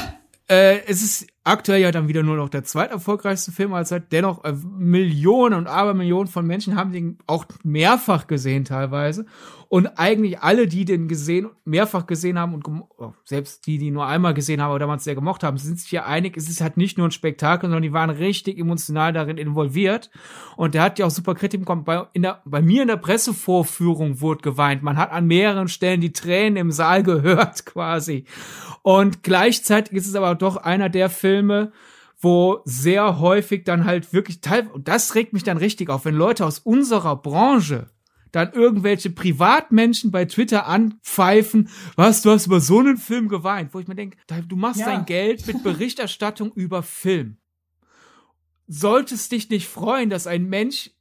äh, es ist aktuell ja dann wieder nur noch der zweiterfolgreichste Film allzeit. Dennoch äh, Millionen und Abermillionen von Menschen haben den auch mehrfach gesehen teilweise. Und eigentlich alle, die den gesehen, mehrfach gesehen haben und oh, selbst die, die nur einmal gesehen haben oder damals sehr gemocht haben, sind sich ja einig, es ist halt nicht nur ein Spektakel, sondern die waren richtig emotional darin involviert. Und der hat ja auch super Kritik bekommen. Bei, in der, bei mir in der Pressevorführung wurde geweint. Man hat an mehreren Stellen die Tränen im Saal gehört quasi. Und gleichzeitig ist es aber doch einer der Filme, wo sehr häufig dann halt wirklich und das regt mich dann richtig auf, wenn Leute aus unserer Branche dann irgendwelche Privatmenschen bei Twitter anpfeifen, was, du hast über so einen Film geweint, wo ich mir denke, du machst ja. dein Geld mit Berichterstattung über Film. Solltest dich nicht freuen, dass ein Mensch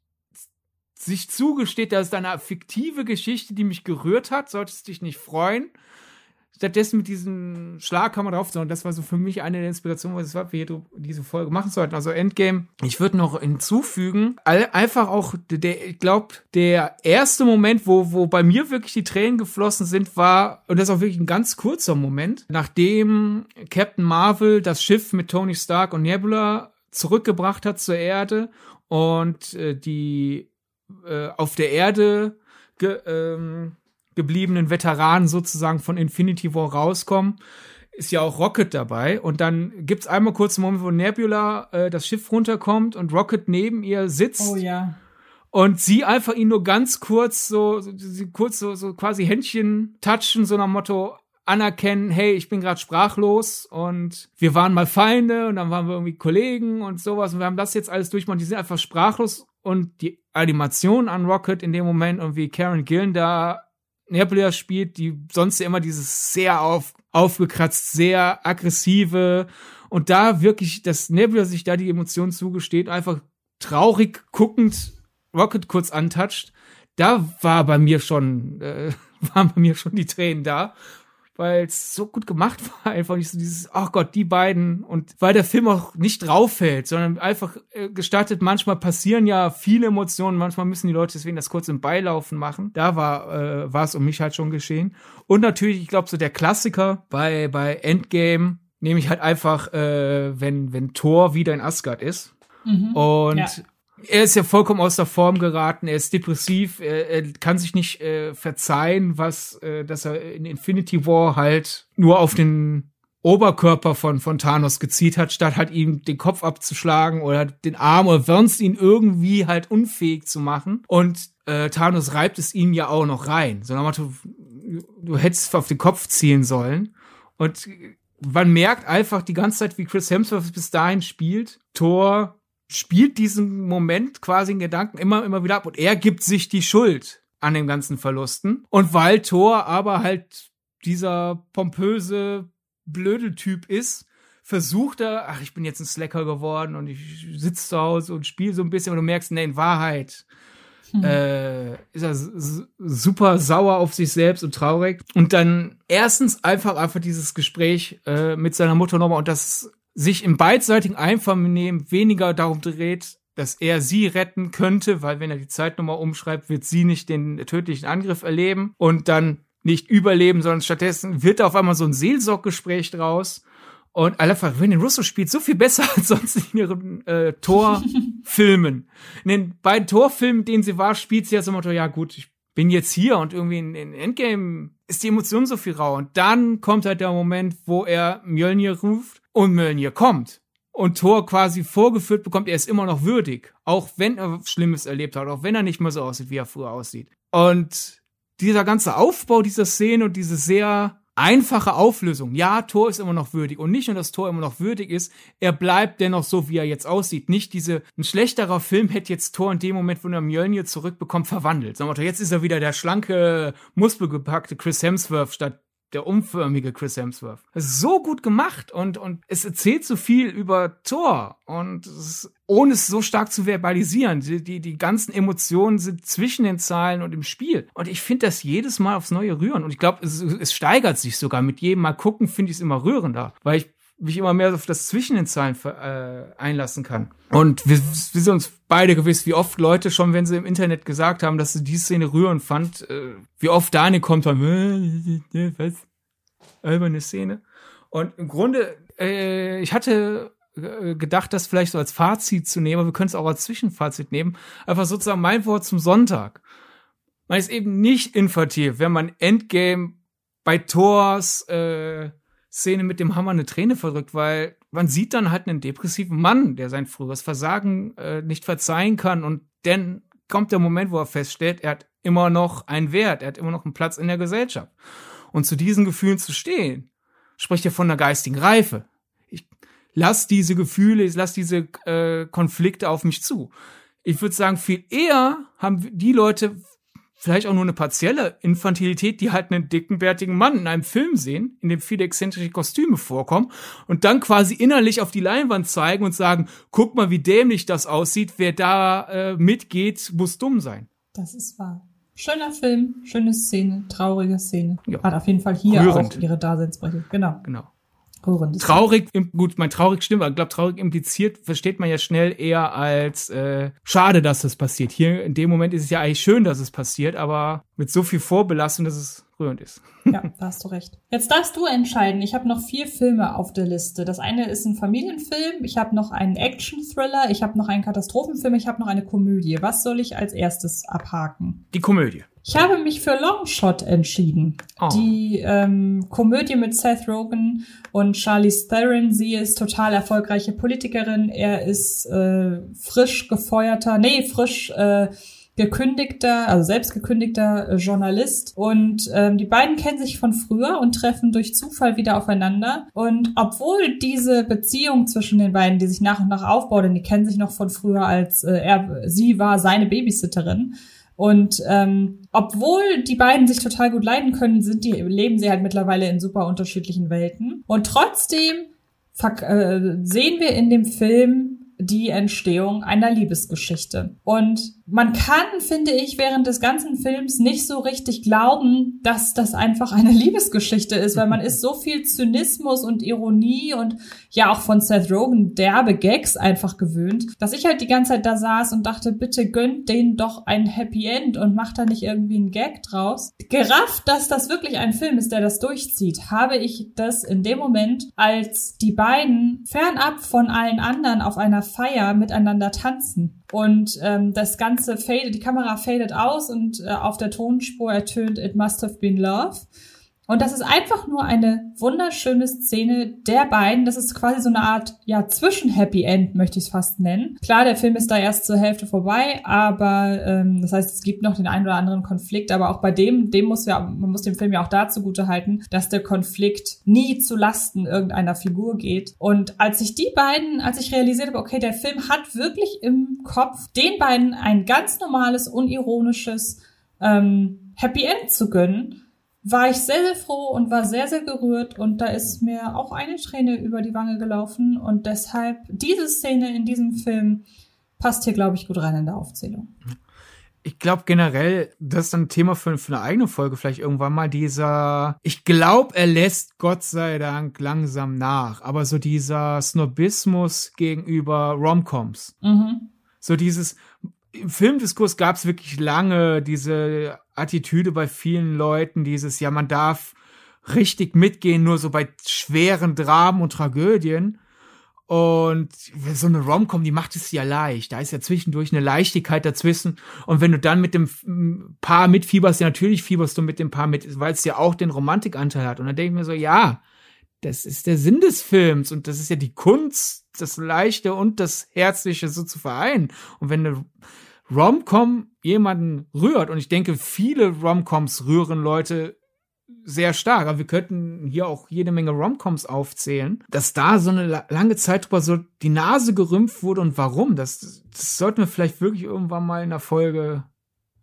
sich zugesteht, dass es eine fiktive Geschichte, die mich gerührt hat, solltest dich nicht freuen, stattdessen mit diesem Schlaghammer drauf, sondern das war so für mich eine der Inspirationen, was wir hier diese Folge machen sollten. Also Endgame. Ich würde noch hinzufügen, einfach auch der, ich glaube, der erste Moment, wo, wo bei mir wirklich die Tränen geflossen sind, war, und das ist auch wirklich ein ganz kurzer Moment, nachdem Captain Marvel das Schiff mit Tony Stark und Nebula zurückgebracht hat zur Erde und äh, die äh, auf der Erde ge, ähm, gebliebenen Veteranen sozusagen von Infinity War rauskommen, ist ja auch Rocket dabei. Und dann gibt's einmal kurz einen Moment, wo Nebula äh, das Schiff runterkommt und Rocket neben ihr sitzt. Oh ja. Und sie einfach ihn nur ganz kurz so, so kurz so, so quasi Händchen touchen, so nach Motto anerkennen, hey, ich bin gerade sprachlos und wir waren mal Feinde und dann waren wir irgendwie Kollegen und sowas und wir haben das jetzt alles durchgemacht. Die sind einfach sprachlos und die Animation an Rocket in dem Moment und wie Karen Gillen da Nebula spielt, die sonst ja immer dieses sehr auf, aufgekratzt, sehr aggressive und da wirklich, dass Nebula sich da die Emotionen zugesteht, einfach traurig guckend Rocket kurz antatscht, da war bei mir schon, äh, waren bei mir schon die Tränen da, weil es so gut gemacht war, einfach nicht so dieses, ach oh Gott, die beiden und weil der Film auch nicht drauf fällt, sondern einfach äh, gestartet, manchmal passieren ja viele Emotionen, manchmal müssen die Leute deswegen das kurz im Beilaufen machen. Da war äh, war es um mich halt schon geschehen. Und natürlich, ich glaube, so der Klassiker bei, bei Endgame nehme ich halt einfach, äh, wenn, wenn Thor wieder in Asgard ist. Mhm, und ja er ist ja vollkommen aus der Form geraten, er ist depressiv, er, er kann sich nicht äh, verzeihen, was, äh, dass er in Infinity War halt nur auf den Oberkörper von, von Thanos gezielt hat, statt halt ihm den Kopf abzuschlagen oder den Arm oder sonst ihn irgendwie halt unfähig zu machen. Und äh, Thanos reibt es ihm ja auch noch rein. So du, du hättest auf den Kopf zielen sollen. Und man merkt einfach die ganze Zeit, wie Chris Hemsworth bis dahin spielt. Thor spielt diesen Moment quasi in Gedanken immer, immer wieder ab und er gibt sich die Schuld an den ganzen Verlusten. Und weil Thor aber halt dieser pompöse Blödeltyp ist, versucht er, ach, ich bin jetzt ein Slacker geworden und ich sitze zu Hause und spiele so ein bisschen und du merkst, nee, in Wahrheit hm. äh, ist er super sauer auf sich selbst und traurig. Und dann erstens einfach einfach dieses Gespräch äh, mit seiner Mutter nochmal und das sich im beidseitigen Einvernehmen weniger darum dreht, dass er sie retten könnte, weil wenn er die Zeitnummer umschreibt, wird sie nicht den tödlichen Angriff erleben und dann nicht überleben, sondern stattdessen wird da auf einmal so ein Seelsorggespräch draus. Und wenn den Russo spielt, so viel besser als sonst in ihren äh, Torfilmen. in den beiden Torfilmen, denen sie war, spielt sie ja so Motto, ja gut, ich bin jetzt hier und irgendwie in, in Endgame ist die Emotion so viel rau. Und dann kommt halt der Moment, wo er Mjölnir ruft und Mjölnir kommt und Thor quasi vorgeführt bekommt, er ist immer noch würdig, auch wenn er Schlimmes erlebt hat, auch wenn er nicht mehr so aussieht, wie er früher aussieht. Und dieser ganze Aufbau dieser Szene und diese sehr einfache Auflösung. Ja, Thor ist immer noch würdig. Und nicht nur, dass Thor immer noch würdig ist, er bleibt dennoch so, wie er jetzt aussieht. Nicht diese, ein schlechterer Film hätte jetzt Thor in dem Moment, wo er Mjölnir zurückbekommt, verwandelt. Sagen wir, jetzt ist er wieder der schlanke, muskelgepackte Chris Hemsworth statt der umförmige Chris Hemsworth. Es ist so gut gemacht und, und es erzählt so viel über Thor und es, ohne es so stark zu verbalisieren. Die, die, die ganzen Emotionen sind zwischen den Zahlen und im Spiel. Und ich finde das jedes Mal aufs Neue rühren. Und ich glaube, es, es steigert sich sogar. Mit jedem Mal gucken finde ich es immer rührender. Weil ich mich immer mehr auf das zwischen den Zahlen äh, einlassen kann. Und wir, wir sind uns beide gewiss, wie oft Leute schon, wenn sie im Internet gesagt haben, dass sie die Szene rührend fand, äh, wie oft Dani kommt dann, äh, was? Alberne Szene. Und im Grunde, äh, ich hatte äh, gedacht, das vielleicht so als Fazit zu nehmen, aber wir können es auch als Zwischenfazit nehmen. Einfach sozusagen mein Wort zum Sonntag. Man ist eben nicht infantil, wenn man Endgame bei Thors äh, Szene mit dem Hammer eine Träne verdrückt, weil man sieht dann halt einen depressiven Mann, der sein früheres Versagen äh, nicht verzeihen kann und dann kommt der Moment, wo er feststellt, er hat immer noch einen Wert, er hat immer noch einen Platz in der Gesellschaft. Und zu diesen Gefühlen zu stehen, spricht er von der geistigen Reife. Ich lass diese Gefühle, ich lass diese äh, Konflikte auf mich zu. Ich würde sagen, viel eher haben die Leute vielleicht auch nur eine partielle Infantilität, die halt einen dicken, bärtigen Mann in einem Film sehen, in dem viele exzentrische Kostüme vorkommen und dann quasi innerlich auf die Leinwand zeigen und sagen, guck mal, wie dämlich das aussieht, wer da äh, mitgeht, muss dumm sein. Das ist wahr. Schöner Film, schöne Szene, traurige Szene. Ja. Hat auf jeden Fall hier Rührend. auch ihre Daseinsberechtigung. Genau. Genau. Rührend. Traurig, gut, mein traurig stimmt, aber ich glaube, traurig impliziert versteht man ja schnell eher als äh, schade, dass das passiert. Hier in dem Moment ist es ja eigentlich schön, dass es passiert, aber mit so viel Vorbelastung, dass es rührend ist. Ja, da hast du recht. Jetzt darfst du entscheiden. Ich habe noch vier Filme auf der Liste. Das eine ist ein Familienfilm, ich habe noch einen Action-Thriller, ich habe noch einen Katastrophenfilm, ich habe noch eine Komödie. Was soll ich als erstes abhaken? Die Komödie. Ich habe mich für Longshot entschieden. Oh. Die ähm, Komödie mit Seth Rogen und Charlie Theron. Sie ist total erfolgreiche Politikerin. Er ist äh, frisch gefeuerter, nee, frisch äh, gekündigter, also selbst gekündigter äh, Journalist. Und ähm, die beiden kennen sich von früher und treffen durch Zufall wieder aufeinander. Und obwohl diese Beziehung zwischen den beiden, die sich nach und nach aufbaut, denn die kennen sich noch von früher, als äh, er, sie war seine Babysitterin, und ähm, obwohl die beiden sich total gut leiden können, sind die, leben sie halt mittlerweile in super unterschiedlichen Welten. Und trotzdem äh, sehen wir in dem Film die Entstehung einer Liebesgeschichte. Und man kann, finde ich, während des ganzen Films nicht so richtig glauben, dass das einfach eine Liebesgeschichte ist, weil man ist so viel Zynismus und Ironie und ja auch von Seth Rogen derbe Gags einfach gewöhnt, dass ich halt die ganze Zeit da saß und dachte, bitte gönnt denen doch ein Happy End und macht da nicht irgendwie einen Gag draus. Gerafft, dass das wirklich ein Film ist, der das durchzieht, habe ich das in dem Moment, als die beiden fernab von allen anderen auf einer Feier miteinander tanzen und ähm, das Ganze fadet, die Kamera fadet aus und äh, auf der Tonspur ertönt It Must Have Been Love. Und das ist einfach nur eine wunderschöne Szene der beiden. Das ist quasi so eine Art, ja, Zwischen-Happy End, möchte ich es fast nennen. Klar, der Film ist da erst zur Hälfte vorbei, aber ähm, das heißt, es gibt noch den einen oder anderen Konflikt, aber auch bei dem, dem muss ja, man muss dem Film ja auch dazu gute halten, dass der Konflikt nie zu Lasten irgendeiner Figur geht. Und als ich die beiden, als ich realisiert habe, okay, der Film hat wirklich im Kopf den beiden ein ganz normales, unironisches ähm, Happy End zu gönnen, war ich sehr, sehr froh und war sehr, sehr gerührt und da ist mir auch eine Träne über die Wange gelaufen und deshalb diese Szene in diesem Film passt hier, glaube ich, gut rein in der Aufzählung. Ich glaube generell, das ist ein Thema für, für eine eigene Folge vielleicht irgendwann mal, dieser, ich glaube, er lässt Gott sei Dank langsam nach, aber so dieser Snobismus gegenüber Romcoms. Mhm. So dieses, im Filmdiskurs gab es wirklich lange diese Attitüde bei vielen Leuten, dieses, ja, man darf richtig mitgehen, nur so bei schweren Dramen und Tragödien. Und so eine Romcom, die macht es ja leicht. Da ist ja zwischendurch eine Leichtigkeit dazwischen. Und wenn du dann mit dem Paar mitfieberst, ja, natürlich fieberst du mit dem Paar mit, weil es ja auch den Romantikanteil hat. Und dann denke ich mir so, ja, das ist der Sinn des Films und das ist ja die Kunst, das Leichte und das Herzliche so zu vereinen. Und wenn eine Romcom jemanden rührt, und ich denke, viele Romcoms rühren Leute sehr stark. Aber wir könnten hier auch jede Menge Romcoms aufzählen, dass da so eine lange Zeit drüber so die Nase gerümpft wurde und warum. Das, das sollten wir vielleicht wirklich irgendwann mal in der Folge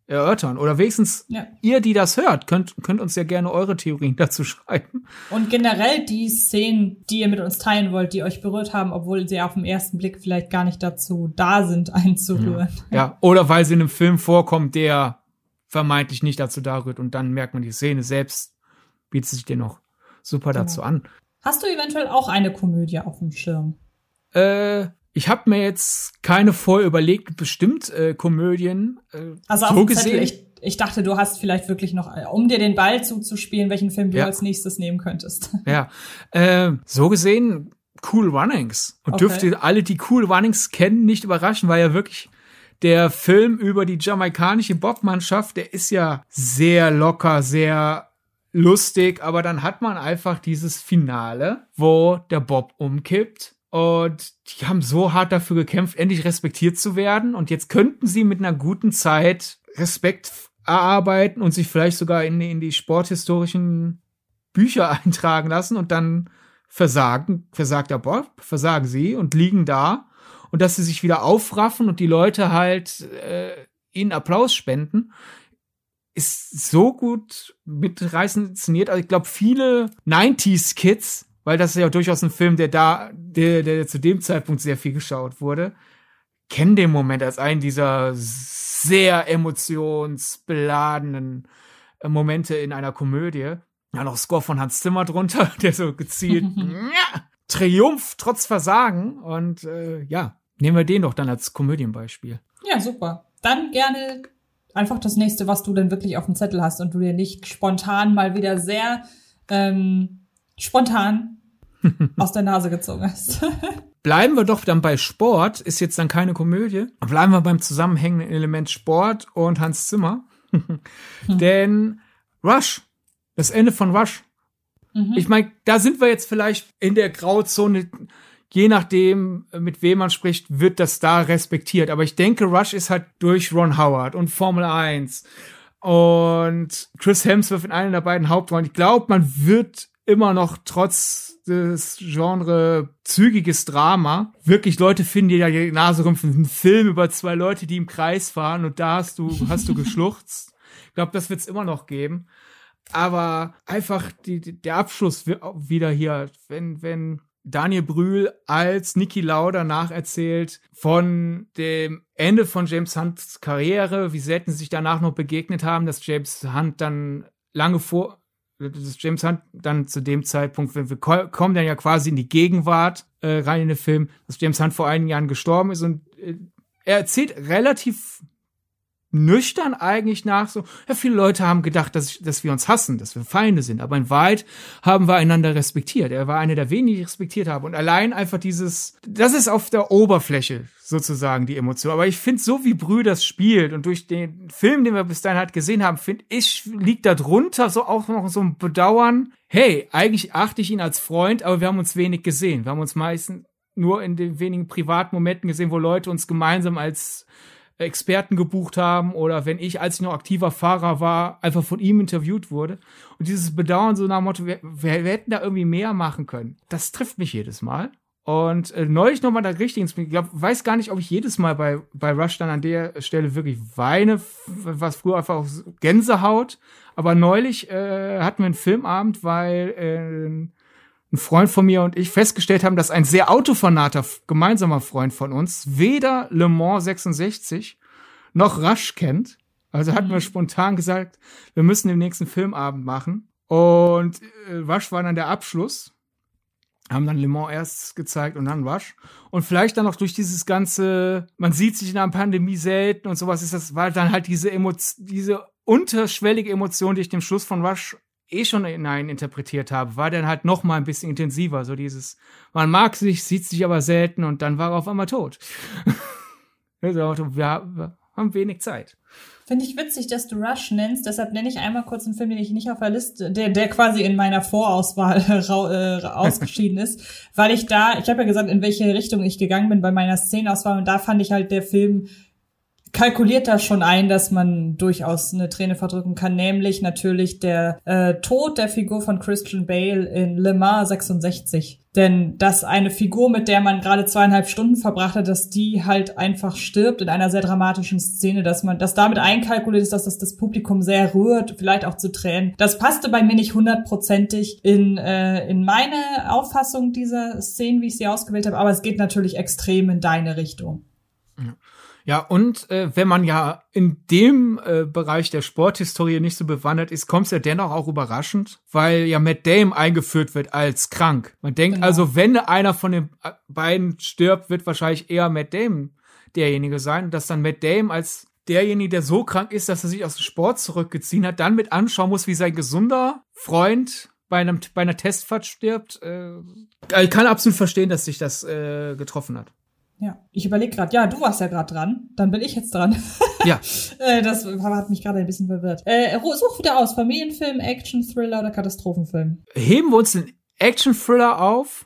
erörtern. Oder wenigstens ja. ihr, die das hört, könnt, könnt uns ja gerne eure Theorien dazu schreiben. Und generell die Szenen, die ihr mit uns teilen wollt, die euch berührt haben, obwohl sie auf den ersten Blick vielleicht gar nicht dazu da sind, einzurühren. Ja, ja. oder weil sie in einem Film vorkommt, der vermeintlich nicht dazu da rührt und dann merkt man die Szene selbst bietet sich dir noch super genau. dazu an. Hast du eventuell auch eine Komödie auf dem Schirm? Äh, ich habe mir jetzt keine vorher überlegt, bestimmt äh, Komödien. Äh, also so auf dem Zettel, ich, ich dachte, du hast vielleicht wirklich noch, äh, um dir den Ball zuzuspielen, welchen Film du ja. als nächstes nehmen könntest. Ja, äh, so gesehen Cool Runnings. Und okay. dürfte alle, die Cool Runnings kennen, nicht überraschen, weil ja wirklich der Film über die jamaikanische Bobmannschaft, der ist ja sehr locker, sehr lustig, aber dann hat man einfach dieses Finale, wo der Bob umkippt und die haben so hart dafür gekämpft, endlich respektiert zu werden und jetzt könnten sie mit einer guten Zeit Respekt erarbeiten und sich vielleicht sogar in, in die sporthistorischen Bücher eintragen lassen und dann versagen, versagt der Bob, versagen sie und liegen da und dass sie sich wieder aufraffen und die Leute halt äh, ihnen Applaus spenden ist so gut mitreißend inszeniert. Also ich glaube, viele 90s Kids, weil das ist ja durchaus ein Film, der da, der, der zu dem Zeitpunkt sehr viel geschaut wurde, kennen den Moment als einen dieser sehr emotionsbeladenen äh, Momente in einer Komödie. Ja, noch Score von Hans Zimmer drunter, der so gezielt Triumph trotz Versagen. Und äh, ja, nehmen wir den doch dann als Komödienbeispiel. Ja, super. Dann gerne einfach das nächste, was du denn wirklich auf dem Zettel hast und du dir nicht spontan mal wieder sehr ähm, spontan aus der Nase gezogen hast. Bleiben wir doch dann bei Sport, ist jetzt dann keine Komödie. Bleiben wir beim zusammenhängenden Element Sport und Hans Zimmer. hm. Denn Rush, das Ende von Rush. Mhm. Ich meine, da sind wir jetzt vielleicht in der Grauzone je nachdem, mit wem man spricht, wird das da respektiert. Aber ich denke, Rush ist halt durch Ron Howard und Formel 1 und Chris Hemsworth in einer der beiden Hauptrollen. Ich glaube, man wird immer noch trotz des Genre zügiges Drama wirklich Leute finden, die da die Nase rümpfen. Ein Film über zwei Leute, die im Kreis fahren und da hast du, hast du geschluchzt. Ich glaube, das wird es immer noch geben. Aber einfach die, die, der Abschluss wieder hier, wenn, wenn Daniel Brühl als Niki Lauda nacherzählt von dem Ende von James Hunts Karriere, wie selten sie sich danach noch begegnet haben, dass James Hunt dann lange vor, dass James Hunt dann zu dem Zeitpunkt, wenn wir kommen dann ja quasi in die Gegenwart äh, rein in den Film, dass James Hunt vor einigen Jahren gestorben ist und äh, er erzählt relativ nüchtern eigentlich nach so, ja, viele Leute haben gedacht, dass, dass wir uns hassen, dass wir Feinde sind, aber in Wahrheit haben wir einander respektiert. Er war einer der wenigen, die respektiert haben und allein einfach dieses, das ist auf der Oberfläche sozusagen die Emotion. Aber ich finde, so wie Brü das spielt und durch den Film, den wir bis dahin halt gesehen haben, finde ich, liegt da drunter so auch noch so ein Bedauern. Hey, eigentlich achte ich ihn als Freund, aber wir haben uns wenig gesehen. Wir haben uns meistens nur in den wenigen privaten Momenten gesehen, wo Leute uns gemeinsam als Experten gebucht haben oder wenn ich, als ich noch aktiver Fahrer war, einfach von ihm interviewt wurde. Und dieses Bedauern so nach dem Motto, wir, wir, wir hätten da irgendwie mehr machen können. Das trifft mich jedes Mal. Und äh, neulich nochmal da richtig ins Ich glaub, weiß gar nicht, ob ich jedes Mal bei, bei Rush dann an der Stelle wirklich weine, was früher einfach auf Gänsehaut. Aber neulich äh, hatten wir einen Filmabend, weil äh, ein Freund von mir und ich festgestellt haben, dass ein sehr autofanater gemeinsamer Freund von uns weder Le Mans 66 noch Rush kennt. Also hatten wir mhm. spontan gesagt, wir müssen den nächsten Filmabend machen. Und äh, Rush war dann der Abschluss. Haben dann Le Mans erst gezeigt und dann Rush. Und vielleicht dann auch durch dieses ganze, man sieht sich in einer Pandemie selten und sowas ist das, war dann halt diese Emotion, diese unterschwellige Emotion, die ich dem Schluss von Rush eh schon hinein interpretiert habe, war dann halt noch mal ein bisschen intensiver. So dieses, man mag sich, sieht sich aber selten und dann war er auf einmal tot. also, wir haben wenig Zeit. Finde ich witzig, dass du Rush nennst. Deshalb nenne ich einmal kurz einen Film, den ich nicht auf der Liste, der, der quasi in meiner Vorauswahl äh, ausgeschieden ist, weil ich da, ich habe ja gesagt, in welche Richtung ich gegangen bin bei meiner Szenenauswahl und da fand ich halt der Film kalkuliert da schon ein, dass man durchaus eine Träne verdrücken kann, nämlich natürlich der äh, Tod der Figur von Christian Bale in Le Mans 66. Denn dass eine Figur, mit der man gerade zweieinhalb Stunden verbracht hat, dass die halt einfach stirbt in einer sehr dramatischen Szene, dass man, dass damit einkalkuliert ist, dass das das Publikum sehr rührt, vielleicht auch zu Tränen. Das passte bei mir nicht hundertprozentig in, äh, in meine Auffassung dieser Szene, wie ich sie ausgewählt habe, aber es geht natürlich extrem in deine Richtung. Ja. Und äh, wenn man ja in dem äh, Bereich der Sporthistorie nicht so bewandert ist, kommt es ja dennoch auch überraschend, weil ja Matt Dame eingeführt wird als krank. Man denkt genau. also, wenn einer von den beiden stirbt, wird wahrscheinlich eher Matt Dame derjenige sein, dass dann Matt Dame als derjenige, der so krank ist, dass er sich aus dem Sport zurückgezogen hat, dann mit anschauen muss, wie sein gesunder Freund bei, einem, bei einer Testfahrt stirbt. Äh, ich kann absolut verstehen, dass sich das äh, getroffen hat. Ja, ich überlege gerade, ja, du warst ja gerade dran, dann bin ich jetzt dran. Ja. äh, das hat mich gerade ein bisschen verwirrt. Äh, such wieder aus, Familienfilm, Action, Thriller oder Katastrophenfilm. Heben wir uns den Action-Thriller auf,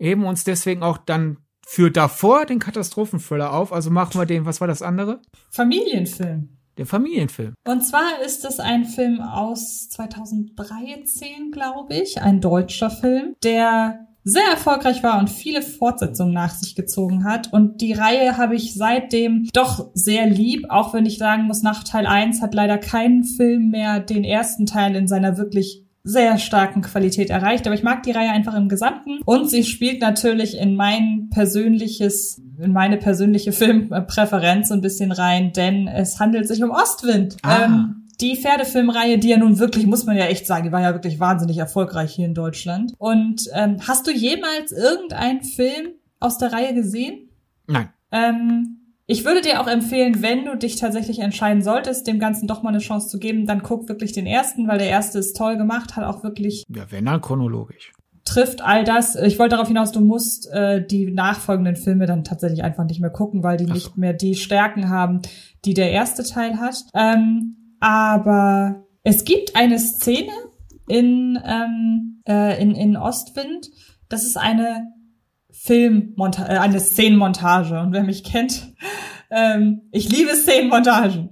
heben uns deswegen auch dann für davor den Katastrophenthriller auf, also machen wir den, was war das andere? Familienfilm. Der Familienfilm. Und zwar ist es ein Film aus 2013, glaube ich, ein deutscher Film, der sehr erfolgreich war und viele Fortsetzungen nach sich gezogen hat. Und die Reihe habe ich seitdem doch sehr lieb, auch wenn ich sagen muss, nach Teil 1 hat leider kein Film mehr den ersten Teil in seiner wirklich sehr starken Qualität erreicht. Aber ich mag die Reihe einfach im Gesamten. Und sie spielt natürlich in mein persönliches, in meine persönliche Filmpräferenz ein bisschen rein, denn es handelt sich um Ostwind. Ah. Ähm, die Pferdefilmreihe, die ja nun wirklich, muss man ja echt sagen, die war ja wirklich wahnsinnig erfolgreich hier in Deutschland. Und ähm, hast du jemals irgendeinen Film aus der Reihe gesehen? Nein. Ähm, ich würde dir auch empfehlen, wenn du dich tatsächlich entscheiden solltest, dem Ganzen doch mal eine Chance zu geben, dann guck wirklich den ersten, weil der erste ist toll gemacht, hat auch wirklich. Ja, wenn dann chronologisch. Trifft all das. Ich wollte darauf hinaus, du musst äh, die nachfolgenden Filme dann tatsächlich einfach nicht mehr gucken, weil die so. nicht mehr die Stärken haben, die der erste Teil hat. Ähm, aber es gibt eine Szene in, ähm, äh, in, in Ostwind. Das ist eine Filmmontage, äh, eine Szenenmontage. Und wer mich kennt, ähm, ich liebe Szenenmontagen.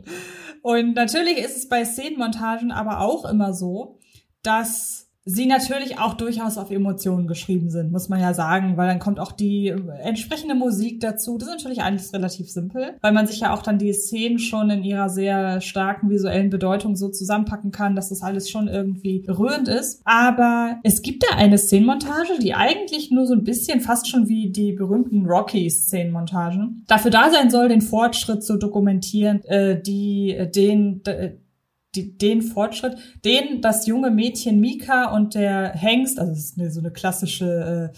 Und natürlich ist es bei Szenenmontagen aber auch immer so, dass sie natürlich auch durchaus auf Emotionen geschrieben sind, muss man ja sagen, weil dann kommt auch die entsprechende Musik dazu. Das ist natürlich alles relativ simpel, weil man sich ja auch dann die Szenen schon in ihrer sehr starken visuellen Bedeutung so zusammenpacken kann, dass das alles schon irgendwie berührend ist. Aber es gibt da eine Szenenmontage, die eigentlich nur so ein bisschen fast schon wie die berühmten Rocky-Szenenmontagen dafür da sein soll, den Fortschritt zu dokumentieren, äh, die den die, den Fortschritt, den das junge Mädchen Mika und der Hengst, also das ist eine, so eine klassische äh,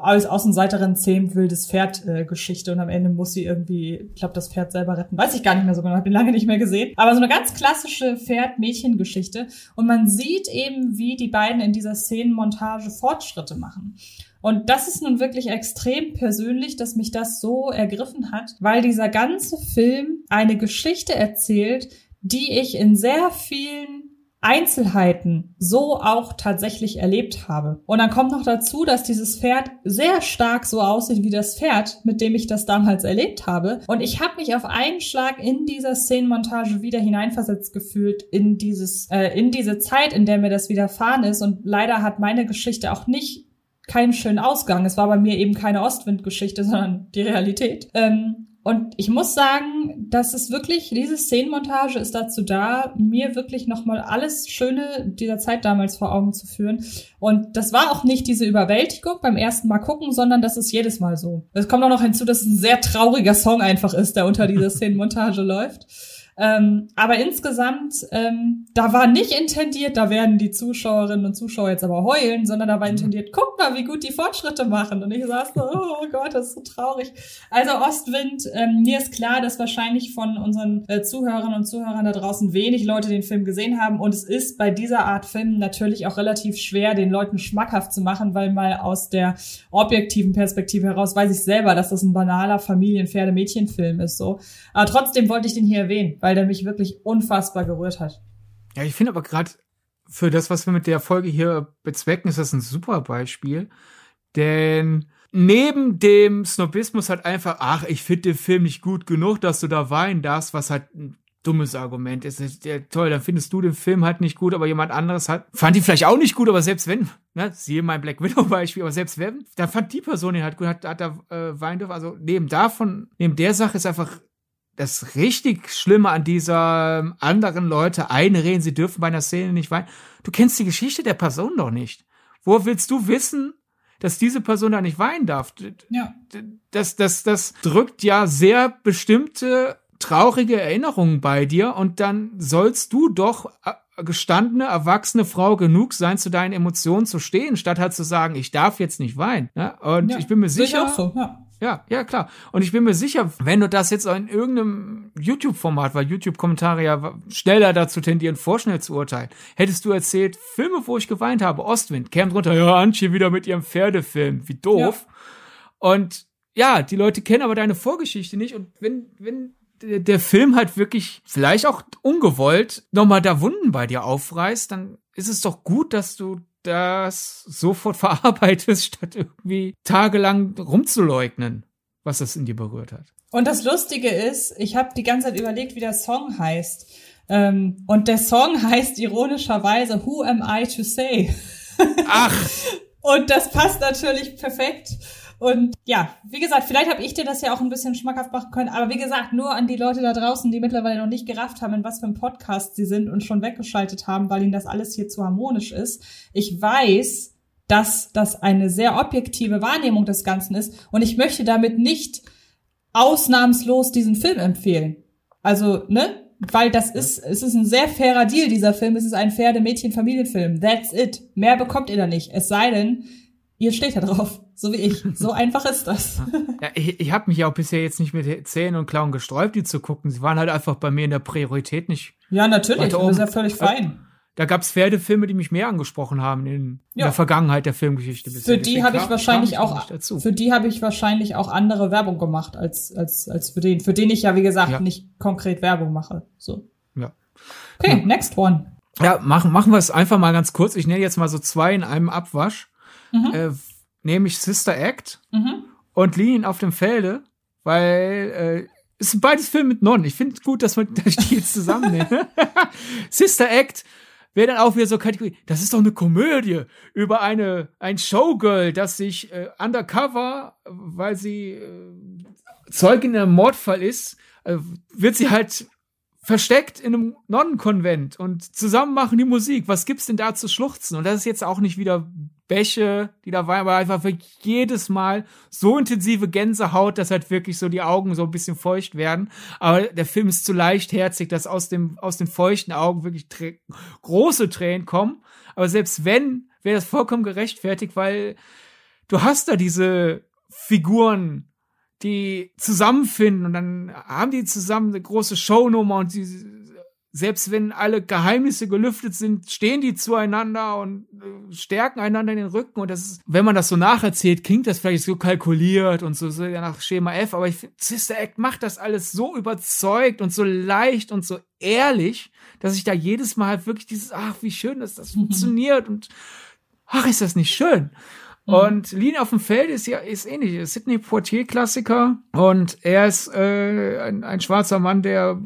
als Außenseiterin zähmt wildes Pferd äh, und am Ende muss sie irgendwie, ich glaube, das Pferd selber retten. Weiß ich gar nicht mehr so genau, habe ihn lange nicht mehr gesehen. Aber so eine ganz klassische Pferd-Mädchen-Geschichte. Und man sieht eben, wie die beiden in dieser Szenenmontage Fortschritte machen. Und das ist nun wirklich extrem persönlich, dass mich das so ergriffen hat, weil dieser ganze Film eine Geschichte erzählt, die ich in sehr vielen Einzelheiten so auch tatsächlich erlebt habe. Und dann kommt noch dazu, dass dieses Pferd sehr stark so aussieht wie das Pferd, mit dem ich das damals erlebt habe. Und ich habe mich auf einen Schlag in dieser Szenenmontage wieder hineinversetzt gefühlt in dieses, äh, in diese Zeit, in der mir das widerfahren ist. Und leider hat meine Geschichte auch nicht keinen schönen Ausgang. Es war bei mir eben keine Ostwindgeschichte, sondern die Realität. Ähm, und ich muss sagen, dass es wirklich, diese Szenenmontage ist dazu da, mir wirklich nochmal alles Schöne dieser Zeit damals vor Augen zu führen. Und das war auch nicht diese Überwältigung beim ersten Mal gucken, sondern das ist jedes Mal so. Es kommt auch noch hinzu, dass es ein sehr trauriger Song einfach ist, der unter dieser Szenenmontage läuft. Ähm, aber insgesamt, ähm, da war nicht intendiert, da werden die Zuschauerinnen und Zuschauer jetzt aber heulen, sondern da war mhm. intendiert, guck mal, wie gut die Fortschritte machen. Und ich saß so, oh Gott, das ist so traurig. Also Ostwind, ähm, mir ist klar, dass wahrscheinlich von unseren äh, Zuhörerinnen und Zuhörern da draußen wenig Leute den Film gesehen haben. Und es ist bei dieser Art Film natürlich auch relativ schwer, den Leuten schmackhaft zu machen, weil mal aus der objektiven Perspektive heraus weiß ich selber, dass das ein banaler Familien-Pferde-Mädchen-Film ist. So. Aber trotzdem wollte ich den hier erwähnen weil der mich wirklich unfassbar gerührt hat. Ja, ich finde aber gerade für das, was wir mit der Folge hier bezwecken, ist das ein super Beispiel. Denn neben dem Snobismus halt einfach, ach, ich finde den Film nicht gut genug, dass du da weinen darfst, was halt ein dummes Argument ist. Ja, toll, dann findest du den Film halt nicht gut, aber jemand anderes hat, fand ihn vielleicht auch nicht gut, aber selbst wenn, ne, siehe mein Black Widow Beispiel, aber selbst wenn, dann fand die Person ihn halt gut, hat, hat da äh, weinen dürfen. Also neben davon, neben der Sache ist einfach das richtig Schlimme an dieser ähm, anderen Leute einreden, sie dürfen bei einer Szene nicht weinen. Du kennst die Geschichte der Person doch nicht. Wo willst du wissen, dass diese Person da nicht weinen darf? Ja. Das, das, das drückt ja sehr bestimmte traurige Erinnerungen bei dir und dann sollst du doch äh, gestandene, erwachsene Frau genug sein, zu deinen Emotionen zu stehen, statt halt zu sagen, ich darf jetzt nicht weinen. Ja? Und ja, ich bin mir sicher, auch so, ja. Ja, ja, klar. Und ich bin mir sicher, wenn du das jetzt in irgendeinem YouTube-Format, weil YouTube-Kommentare ja schneller dazu tendieren, vorschnell zu urteilen, hättest du erzählt, Filme, wo ich geweint habe, Ostwind, käme drunter, ja, Antje wieder mit ihrem Pferdefilm, wie doof. Ja. Und ja, die Leute kennen aber deine Vorgeschichte nicht und wenn, wenn der Film halt wirklich, vielleicht auch ungewollt, nochmal da Wunden bei dir aufreißt, dann ist es doch gut, dass du das sofort verarbeitest, statt irgendwie tagelang rumzuleugnen, was das in dir berührt hat. Und das Lustige ist, ich habe die ganze Zeit überlegt, wie der Song heißt. Ähm, und der Song heißt ironischerweise Who Am I to Say? Ach! und das passt natürlich perfekt und ja, wie gesagt, vielleicht habe ich dir das ja auch ein bisschen schmackhaft machen können, aber wie gesagt, nur an die Leute da draußen, die mittlerweile noch nicht gerafft haben, in was für einem Podcast sie sind und schon weggeschaltet haben, weil ihnen das alles hier zu harmonisch ist. Ich weiß, dass das eine sehr objektive Wahrnehmung des Ganzen ist und ich möchte damit nicht ausnahmslos diesen Film empfehlen. Also, ne? Weil das ist, es ist ein sehr fairer Deal, dieser Film. Es ist ein Pferde-Mädchen-Familienfilm. That's it. Mehr bekommt ihr da nicht. Es sei denn, ihr steht da drauf. So wie ich. So einfach ist das. Ja, ich ich habe mich ja auch bisher jetzt nicht mit Zähnen und Klauen gesträubt, die zu gucken. Sie waren halt einfach bei mir in der Priorität nicht. Ja, natürlich. Das ist ja völlig fein. Da gab's Pferdefilme, die mich mehr angesprochen haben in, ja. der Vergangenheit der Filmgeschichte. Bisher. Für die habe ich wahrscheinlich auch, für die habe ich wahrscheinlich auch andere Werbung gemacht als, als, als für den, für den ich ja, wie gesagt, ja. nicht konkret Werbung mache. So. Ja. Okay, ja. next one. Ja, machen, machen wir es einfach mal ganz kurz. Ich nenne jetzt mal so zwei in einem Abwasch. Mhm. Äh, nämlich Sister Act mhm. und Linien auf dem Felde, weil äh, es sind beides Filme mit Nonnen. Ich finde gut, dass man die jetzt zusammennehmen. Sister Act wäre dann auch wieder so Kategorie. Das ist doch eine Komödie über eine ein Showgirl, das sich äh, undercover, weil sie äh, Zeugin in einem Mordfall ist, äh, wird sie halt versteckt in einem Nonnenkonvent und zusammen machen die Musik. Was gibt's denn da zu schluchzen? Und das ist jetzt auch nicht wieder Bäche, die da waren, aber einfach für jedes Mal so intensive Gänsehaut, dass halt wirklich so die Augen so ein bisschen feucht werden. Aber der Film ist zu leichtherzig, dass aus dem, aus den feuchten Augen wirklich trä große Tränen kommen. Aber selbst wenn, wäre das vollkommen gerechtfertigt, weil du hast da diese Figuren, die zusammenfinden und dann haben die zusammen eine große Shownummer und sie, selbst wenn alle Geheimnisse gelüftet sind, stehen die zueinander und äh, stärken einander in den Rücken und das ist, wenn man das so nacherzählt, klingt das vielleicht so kalkuliert und so, so nach Schema F, aber ich finde, Sister Act macht das alles so überzeugt und so leicht und so ehrlich, dass ich da jedes Mal halt wirklich dieses, ach, wie schön dass das funktioniert und ach, ist das nicht schön. Mhm. Und Lean auf dem Feld ist ja ist ähnlich. Sidney Poitier Klassiker und er ist äh, ein, ein schwarzer Mann, der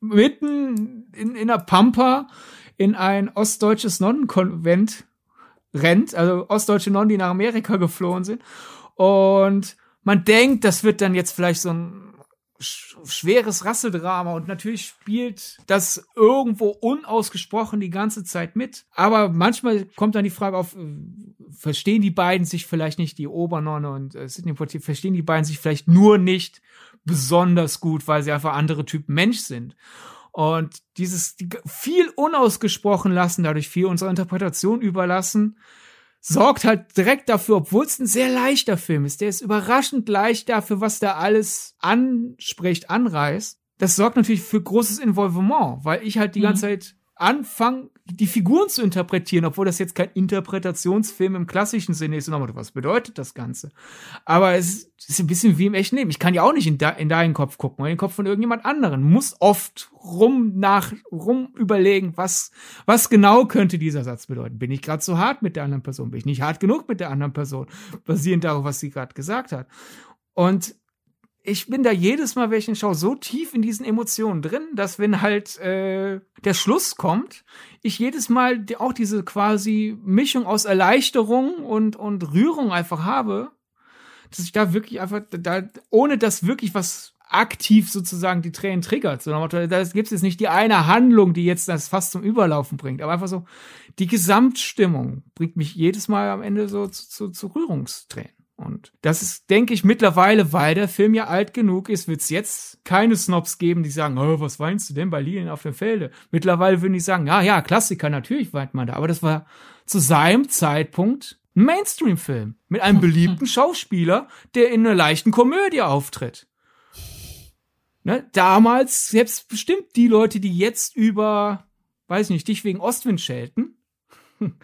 mitten in, in der Pampa in ein ostdeutsches Nonnenkonvent rennt, also ostdeutsche Nonnen, die nach Amerika geflohen sind. Und man denkt, das wird dann jetzt vielleicht so ein schweres Rasseldrama und natürlich spielt das irgendwo unausgesprochen die ganze Zeit mit. Aber manchmal kommt dann die Frage auf, verstehen die beiden sich vielleicht nicht, die Obernonne und äh, Sidney Poitier, verstehen die beiden sich vielleicht nur nicht besonders gut, weil sie einfach andere Typen Mensch sind. Und dieses die viel unausgesprochen lassen, dadurch viel unserer Interpretation überlassen, sorgt halt direkt dafür, obwohl es ein sehr leichter Film ist, der ist überraschend leicht dafür, was da alles anspricht, anreißt. Das sorgt natürlich für großes Involvement, weil ich halt die mhm. ganze Zeit anfange die Figuren zu interpretieren, obwohl das jetzt kein Interpretationsfilm im klassischen Sinne ist. Und was bedeutet das Ganze? Aber es ist ein bisschen wie im echten Leben. Ich kann ja auch nicht in, de in deinen Kopf gucken, oder in den Kopf von irgendjemand anderen. Muss oft rum nach, rum überlegen, was, was genau könnte dieser Satz bedeuten. Bin ich gerade zu hart mit der anderen Person? Bin ich nicht hart genug mit der anderen Person? Basierend darauf, was sie gerade gesagt hat. Und ich bin da jedes Mal, wenn ich schaue, so tief in diesen Emotionen drin, dass wenn halt äh, der Schluss kommt, ich jedes Mal auch diese quasi Mischung aus Erleichterung und, und Rührung einfach habe, dass ich da wirklich einfach, da, ohne dass wirklich was aktiv sozusagen die Tränen triggert. sondern da gibt es jetzt nicht die eine Handlung, die jetzt das fast zum Überlaufen bringt, aber einfach so, die Gesamtstimmung bringt mich jedes Mal am Ende so zu, zu, zu Rührungstränen. Und das ist, denke ich, mittlerweile, weil der Film ja alt genug ist, wird es jetzt keine Snobs geben, die sagen, oh, was weinst du denn bei Lilien auf dem Felde? Mittlerweile würden die sagen, ja, ja, Klassiker, natürlich weint man da. Aber das war zu seinem Zeitpunkt ein Mainstream-Film mit einem beliebten Schauspieler, der in einer leichten Komödie auftritt. Ne? Damals, selbst bestimmt die Leute, die jetzt über, weiß nicht, dich wegen Ostwind schelten,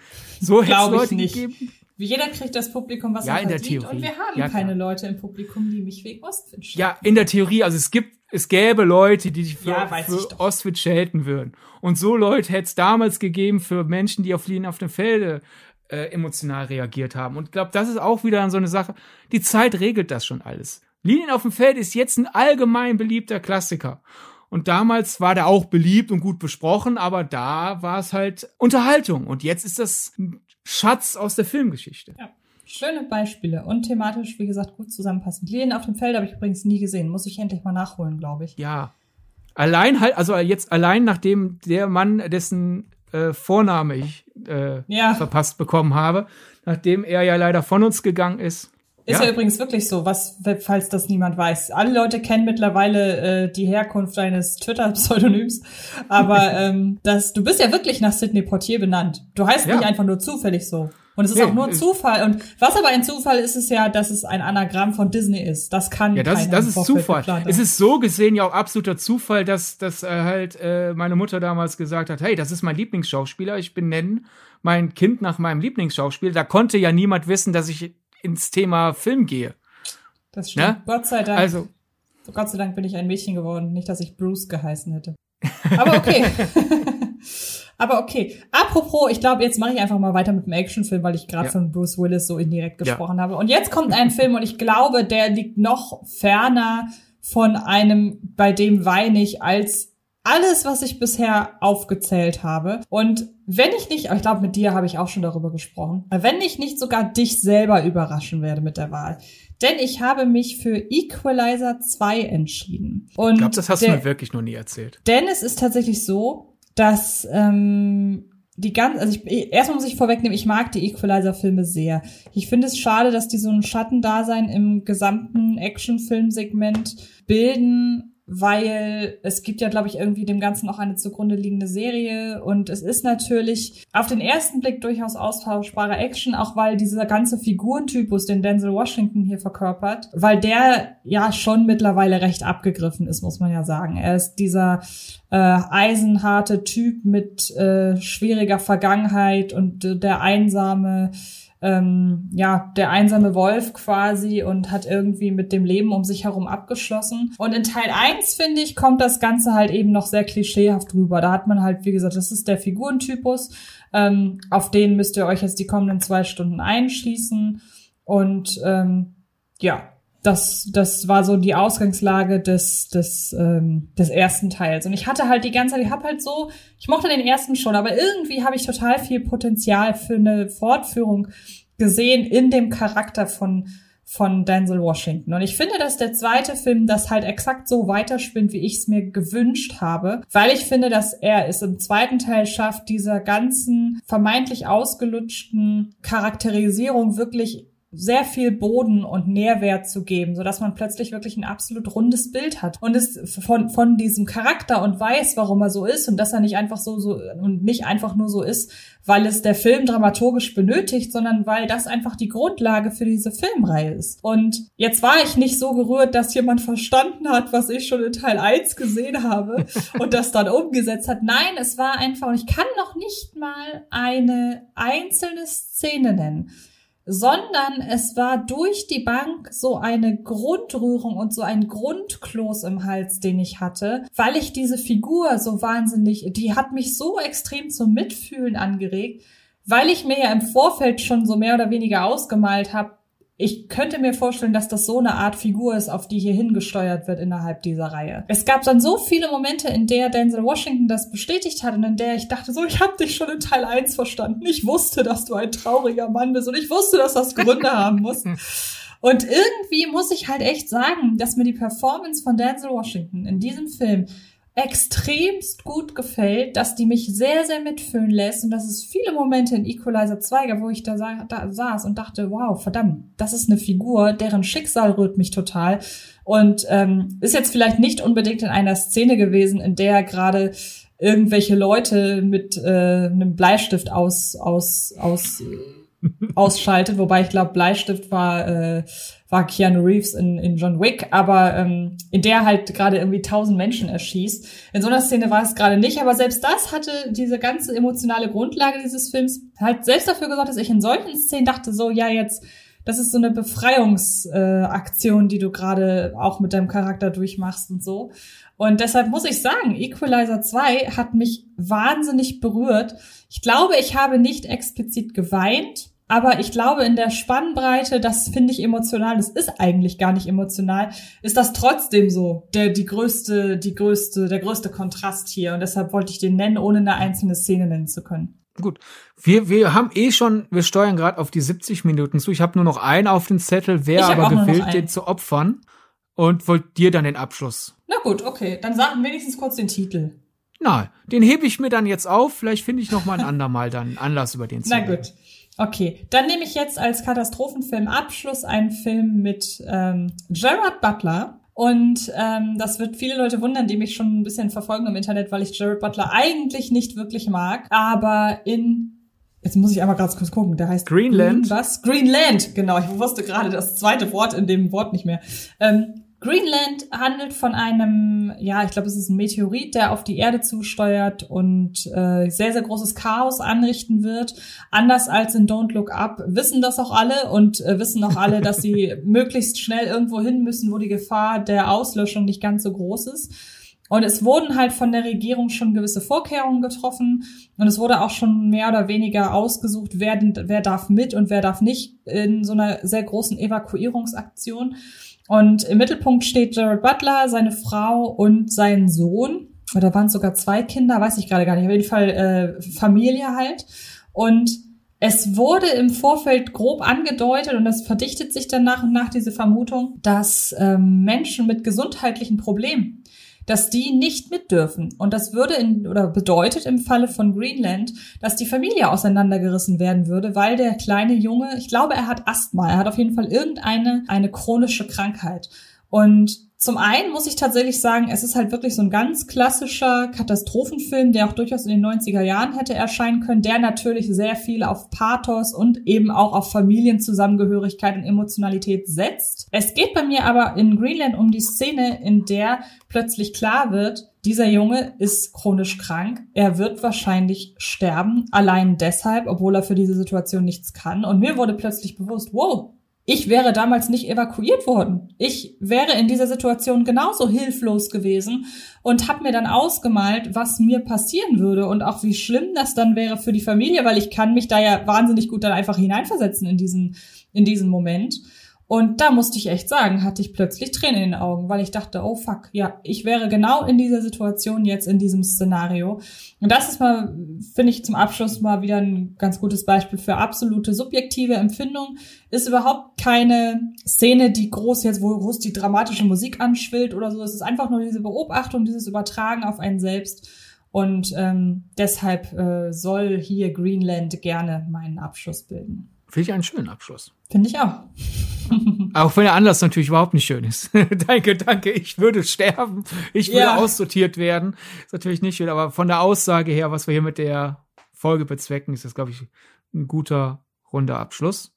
so hätte es Leute nicht. gegeben jeder kriegt das Publikum, was ja, er in verdient. Der Theorie. Und wir haben ja, keine Leute im Publikum, die mich wegen Ostwind schelten. Ja, in der Theorie. Also es gibt, es gäbe Leute, die sich für, ja, für Ostwind schelten würden. Und so Leute hätte es damals gegeben für Menschen, die auf Linien auf dem Felde äh, emotional reagiert haben. Und ich glaube, das ist auch wieder so eine Sache. Die Zeit regelt das schon alles. Linien auf dem Feld ist jetzt ein allgemein beliebter Klassiker. Und damals war der auch beliebt und gut besprochen, aber da war es halt Unterhaltung. Und jetzt ist das Schatz aus der Filmgeschichte. Ja. Schöne Beispiele und thematisch, wie gesagt, gut zusammenpassend. Lilien auf dem Feld habe ich übrigens nie gesehen. Muss ich endlich mal nachholen, glaube ich. Ja. Allein halt, also jetzt allein nachdem der Mann, dessen äh, Vorname ich äh, ja. verpasst bekommen habe, nachdem er ja leider von uns gegangen ist, ist ja. ja. übrigens wirklich so, was, falls das niemand weiß. Alle Leute kennen mittlerweile äh, die Herkunft deines Twitter-Pseudonyms, aber ähm, das, du bist ja wirklich nach Sidney Portier benannt. Du heißt ja. nicht einfach nur zufällig so. Und es ist nee, auch nur Zufall. Und was aber ein Zufall ist, ist ja, dass es ein Anagramm von Disney ist. Das kann ja, das, das ist Zufall. Es ist so gesehen ja auch absoluter Zufall, dass, dass äh, halt äh, meine Mutter damals gesagt hat, hey, das ist mein Lieblingsschauspieler, ich benenne mein Kind nach meinem Lieblingsschauspieler. Da konnte ja niemand wissen, dass ich ins Thema Film gehe. Das stimmt. Ja? Gott sei Dank. Also, Gott sei Dank bin ich ein Mädchen geworden, nicht, dass ich Bruce geheißen hätte. Aber okay. Aber okay. Apropos, ich glaube, jetzt mache ich einfach mal weiter mit dem Actionfilm, weil ich gerade ja. von Bruce Willis so indirekt gesprochen ja. habe. Und jetzt kommt ein Film und ich glaube, der liegt noch ferner von einem, bei dem weine ich, als alles, was ich bisher aufgezählt habe. Und wenn ich nicht, ich glaube, mit dir habe ich auch schon darüber gesprochen, wenn ich nicht sogar dich selber überraschen werde mit der Wahl. Denn ich habe mich für Equalizer 2 entschieden. Und ich glaube, das hast du mir wirklich noch nie erzählt. Denn es ist tatsächlich so, dass ähm, die ganz, also ich, erstmal muss ich vorwegnehmen, ich mag die Equalizer-Filme sehr. Ich finde es schade, dass die so ein Schattendasein im gesamten Actionfilmsegment bilden weil es gibt ja, glaube ich, irgendwie dem Ganzen auch eine zugrunde liegende Serie und es ist natürlich auf den ersten Blick durchaus austauschbare Action, auch weil dieser ganze Figurentypus, den Denzel Washington hier verkörpert, weil der ja schon mittlerweile recht abgegriffen ist, muss man ja sagen. Er ist dieser äh, eisenharte Typ mit äh, schwieriger Vergangenheit und äh, der einsame ähm, ja, der einsame Wolf quasi und hat irgendwie mit dem Leben um sich herum abgeschlossen. Und in Teil 1, finde ich, kommt das Ganze halt eben noch sehr klischeehaft rüber. Da hat man halt, wie gesagt, das ist der Figurentypus. Ähm, auf den müsst ihr euch jetzt die kommenden zwei Stunden einschließen. Und ähm, ja, das, das war so die Ausgangslage des, des, ähm, des ersten Teils. Und ich hatte halt die ganze Zeit, ich habe halt so, ich mochte den ersten schon, aber irgendwie habe ich total viel Potenzial für eine Fortführung gesehen in dem Charakter von, von Denzel Washington. Und ich finde, dass der zweite Film das halt exakt so weiterspinnt, wie ich es mir gewünscht habe, weil ich finde, dass er es im zweiten Teil schafft, dieser ganzen vermeintlich ausgelutschten Charakterisierung wirklich sehr viel Boden und Nährwert zu geben, so dass man plötzlich wirklich ein absolut rundes Bild hat und es von von diesem Charakter und weiß, warum er so ist und dass er nicht einfach so so und nicht einfach nur so ist, weil es der Film dramaturgisch benötigt, sondern weil das einfach die Grundlage für diese Filmreihe ist. Und jetzt war ich nicht so gerührt, dass jemand verstanden hat, was ich schon in Teil 1 gesehen habe und das dann umgesetzt hat. Nein, es war einfach und ich kann noch nicht mal eine einzelne Szene nennen sondern es war durch die Bank so eine Grundrührung und so ein Grundkloß im Hals, den ich hatte, weil ich diese Figur so wahnsinnig, die hat mich so extrem zum Mitfühlen angeregt, weil ich mir ja im Vorfeld schon so mehr oder weniger ausgemalt habe, ich könnte mir vorstellen, dass das so eine Art Figur ist, auf die hier hingesteuert wird innerhalb dieser Reihe. Es gab dann so viele Momente, in der Denzel Washington das bestätigt hat und in der ich dachte, so, ich habe dich schon in Teil 1 verstanden. Ich wusste, dass du ein trauriger Mann bist und ich wusste, dass das Gründe haben muss. Und irgendwie muss ich halt echt sagen, dass mir die Performance von Denzel Washington in diesem Film extremst gut gefällt, dass die mich sehr, sehr mitfühlen lässt und dass es viele Momente in Equalizer 2 gab, wo ich da, sa da saß und dachte, wow, verdammt, das ist eine Figur, deren Schicksal rührt mich total. Und ähm, ist jetzt vielleicht nicht unbedingt in einer Szene gewesen, in der gerade irgendwelche Leute mit äh, einem Bleistift aus, aus, aus ausschaltet, wobei ich glaube, Bleistift war, äh, war Keanu Reeves in, in John Wick, aber ähm, in der halt gerade irgendwie tausend Menschen erschießt. In so einer Szene war es gerade nicht, aber selbst das hatte diese ganze emotionale Grundlage dieses Films halt selbst dafür gesorgt, dass ich in solchen Szenen dachte, so, ja, jetzt, das ist so eine Befreiungsaktion, äh, die du gerade auch mit deinem Charakter durchmachst und so. Und deshalb muss ich sagen, Equalizer 2 hat mich wahnsinnig berührt. Ich glaube, ich habe nicht explizit geweint, aber ich glaube, in der Spannbreite, das finde ich emotional, das ist eigentlich gar nicht emotional, ist das trotzdem so der, die größte, die größte, der größte Kontrast hier. Und deshalb wollte ich den nennen, ohne eine einzelne Szene nennen zu können. Gut. Wir, wir haben eh schon, wir steuern gerade auf die 70 Minuten zu. Ich habe nur noch einen auf den Zettel, wäre aber gewillt, den zu opfern und wollt dir dann den Abschluss. Na gut, okay. Dann sagen wenigstens kurz den Titel. Na, den hebe ich mir dann jetzt auf. Vielleicht finde ich noch mal ein andermal dann Anlass über den zu Na gut. Okay, dann nehme ich jetzt als Katastrophenfilm Abschluss einen Film mit ähm, Gerard Butler. Und ähm, das wird viele Leute wundern, die mich schon ein bisschen verfolgen im Internet, weil ich Gerard Butler eigentlich nicht wirklich mag. Aber in Jetzt muss ich einmal ganz kurz gucken. Der heißt Greenland. Green, was? Greenland. Genau. Ich wusste gerade das zweite Wort in dem Wort nicht mehr. Ähm, Greenland handelt von einem, ja, ich glaube, es ist ein Meteorit, der auf die Erde zusteuert und äh, sehr, sehr großes Chaos anrichten wird. Anders als in Don't Look Up wissen das auch alle und äh, wissen auch alle, dass sie möglichst schnell irgendwo hin müssen, wo die Gefahr der Auslöschung nicht ganz so groß ist. Und es wurden halt von der Regierung schon gewisse Vorkehrungen getroffen und es wurde auch schon mehr oder weniger ausgesucht, wer, wer darf mit und wer darf nicht in so einer sehr großen Evakuierungsaktion. Und im Mittelpunkt steht Jared Butler, seine Frau und sein Sohn. Oder waren es sogar zwei Kinder, weiß ich gerade gar nicht. Auf jeden Fall äh, Familie halt. Und es wurde im Vorfeld grob angedeutet und es verdichtet sich dann nach und nach diese Vermutung, dass ähm, Menschen mit gesundheitlichen Problemen dass die nicht mit dürfen. Und das würde in, oder bedeutet im Falle von Greenland, dass die Familie auseinandergerissen werden würde, weil der kleine Junge, ich glaube, er hat Asthma, er hat auf jeden Fall irgendeine, eine chronische Krankheit. Und zum einen muss ich tatsächlich sagen, es ist halt wirklich so ein ganz klassischer Katastrophenfilm, der auch durchaus in den 90er Jahren hätte erscheinen können, der natürlich sehr viel auf Pathos und eben auch auf Familienzusammengehörigkeit und Emotionalität setzt. Es geht bei mir aber in Greenland um die Szene, in der plötzlich klar wird, dieser Junge ist chronisch krank. Er wird wahrscheinlich sterben, allein deshalb, obwohl er für diese Situation nichts kann. Und mir wurde plötzlich bewusst, wow, ich wäre damals nicht evakuiert worden. Ich wäre in dieser Situation genauso hilflos gewesen und habe mir dann ausgemalt, was mir passieren würde und auch wie schlimm das dann wäre für die Familie, weil ich kann mich da ja wahnsinnig gut dann einfach hineinversetzen in diesen in diesen Moment. Und da musste ich echt sagen, hatte ich plötzlich Tränen in den Augen, weil ich dachte, oh fuck, ja, ich wäre genau in dieser Situation jetzt in diesem Szenario. Und das ist mal, finde ich zum Abschluss mal wieder ein ganz gutes Beispiel für absolute subjektive Empfindung. Ist überhaupt keine Szene, die groß jetzt, wo groß die dramatische Musik anschwillt oder so. Es ist einfach nur diese Beobachtung, dieses Übertragen auf einen selbst. Und ähm, deshalb äh, soll hier Greenland gerne meinen Abschluss bilden. Finde ich einen schönen Abschluss. Finde ich auch. Auch wenn der Anlass natürlich überhaupt nicht schön ist. danke, danke, ich würde sterben. Ich würde ja. aussortiert werden. Ist natürlich nicht schön, aber von der Aussage her, was wir hier mit der Folge bezwecken, ist das, glaube ich, ein guter, runder Abschluss.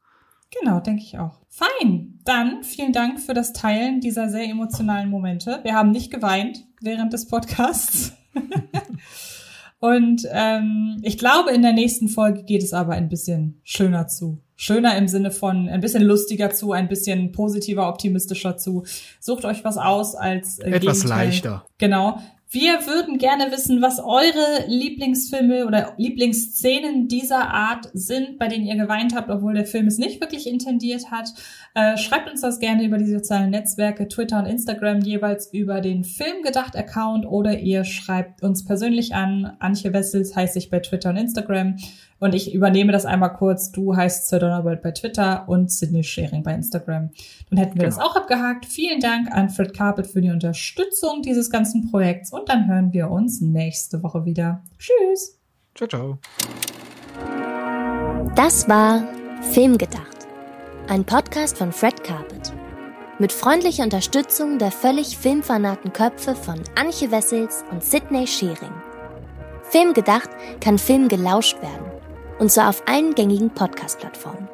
Genau, denke ich auch. Fein. Dann vielen Dank für das Teilen dieser sehr emotionalen Momente. Wir haben nicht geweint während des Podcasts. Und ähm, ich glaube, in der nächsten Folge geht es aber ein bisschen schöner zu. Schöner im Sinne von ein bisschen lustiger zu, ein bisschen positiver, optimistischer zu. Sucht euch was aus als äh, etwas Gegenteil. leichter. Genau. Wir würden gerne wissen, was eure Lieblingsfilme oder Lieblingsszenen dieser Art sind, bei denen ihr geweint habt, obwohl der Film es nicht wirklich intendiert hat. Äh, schreibt uns das gerne über die sozialen Netzwerke, Twitter und Instagram, jeweils über den Filmgedacht-Account oder ihr schreibt uns persönlich an. Antje Wessels heißt ich bei Twitter und Instagram. Und ich übernehme das einmal kurz. Du heißt Sir Donnerbold bei Twitter und Sydney Sharing bei Instagram. Dann hätten wir genau. das auch abgehakt. Vielen Dank an Fred Carpet für die Unterstützung dieses ganzen Projekts. Und dann hören wir uns nächste Woche wieder. Tschüss. Ciao, ciao. Das war Filmgedacht. Ein Podcast von Fred Carpet. Mit freundlicher Unterstützung der völlig filmfanaten Köpfe von Anche Wessels und Sydney Schering. Filmgedacht kann Film gelauscht werden und zwar auf allen gängigen Podcast-Plattformen.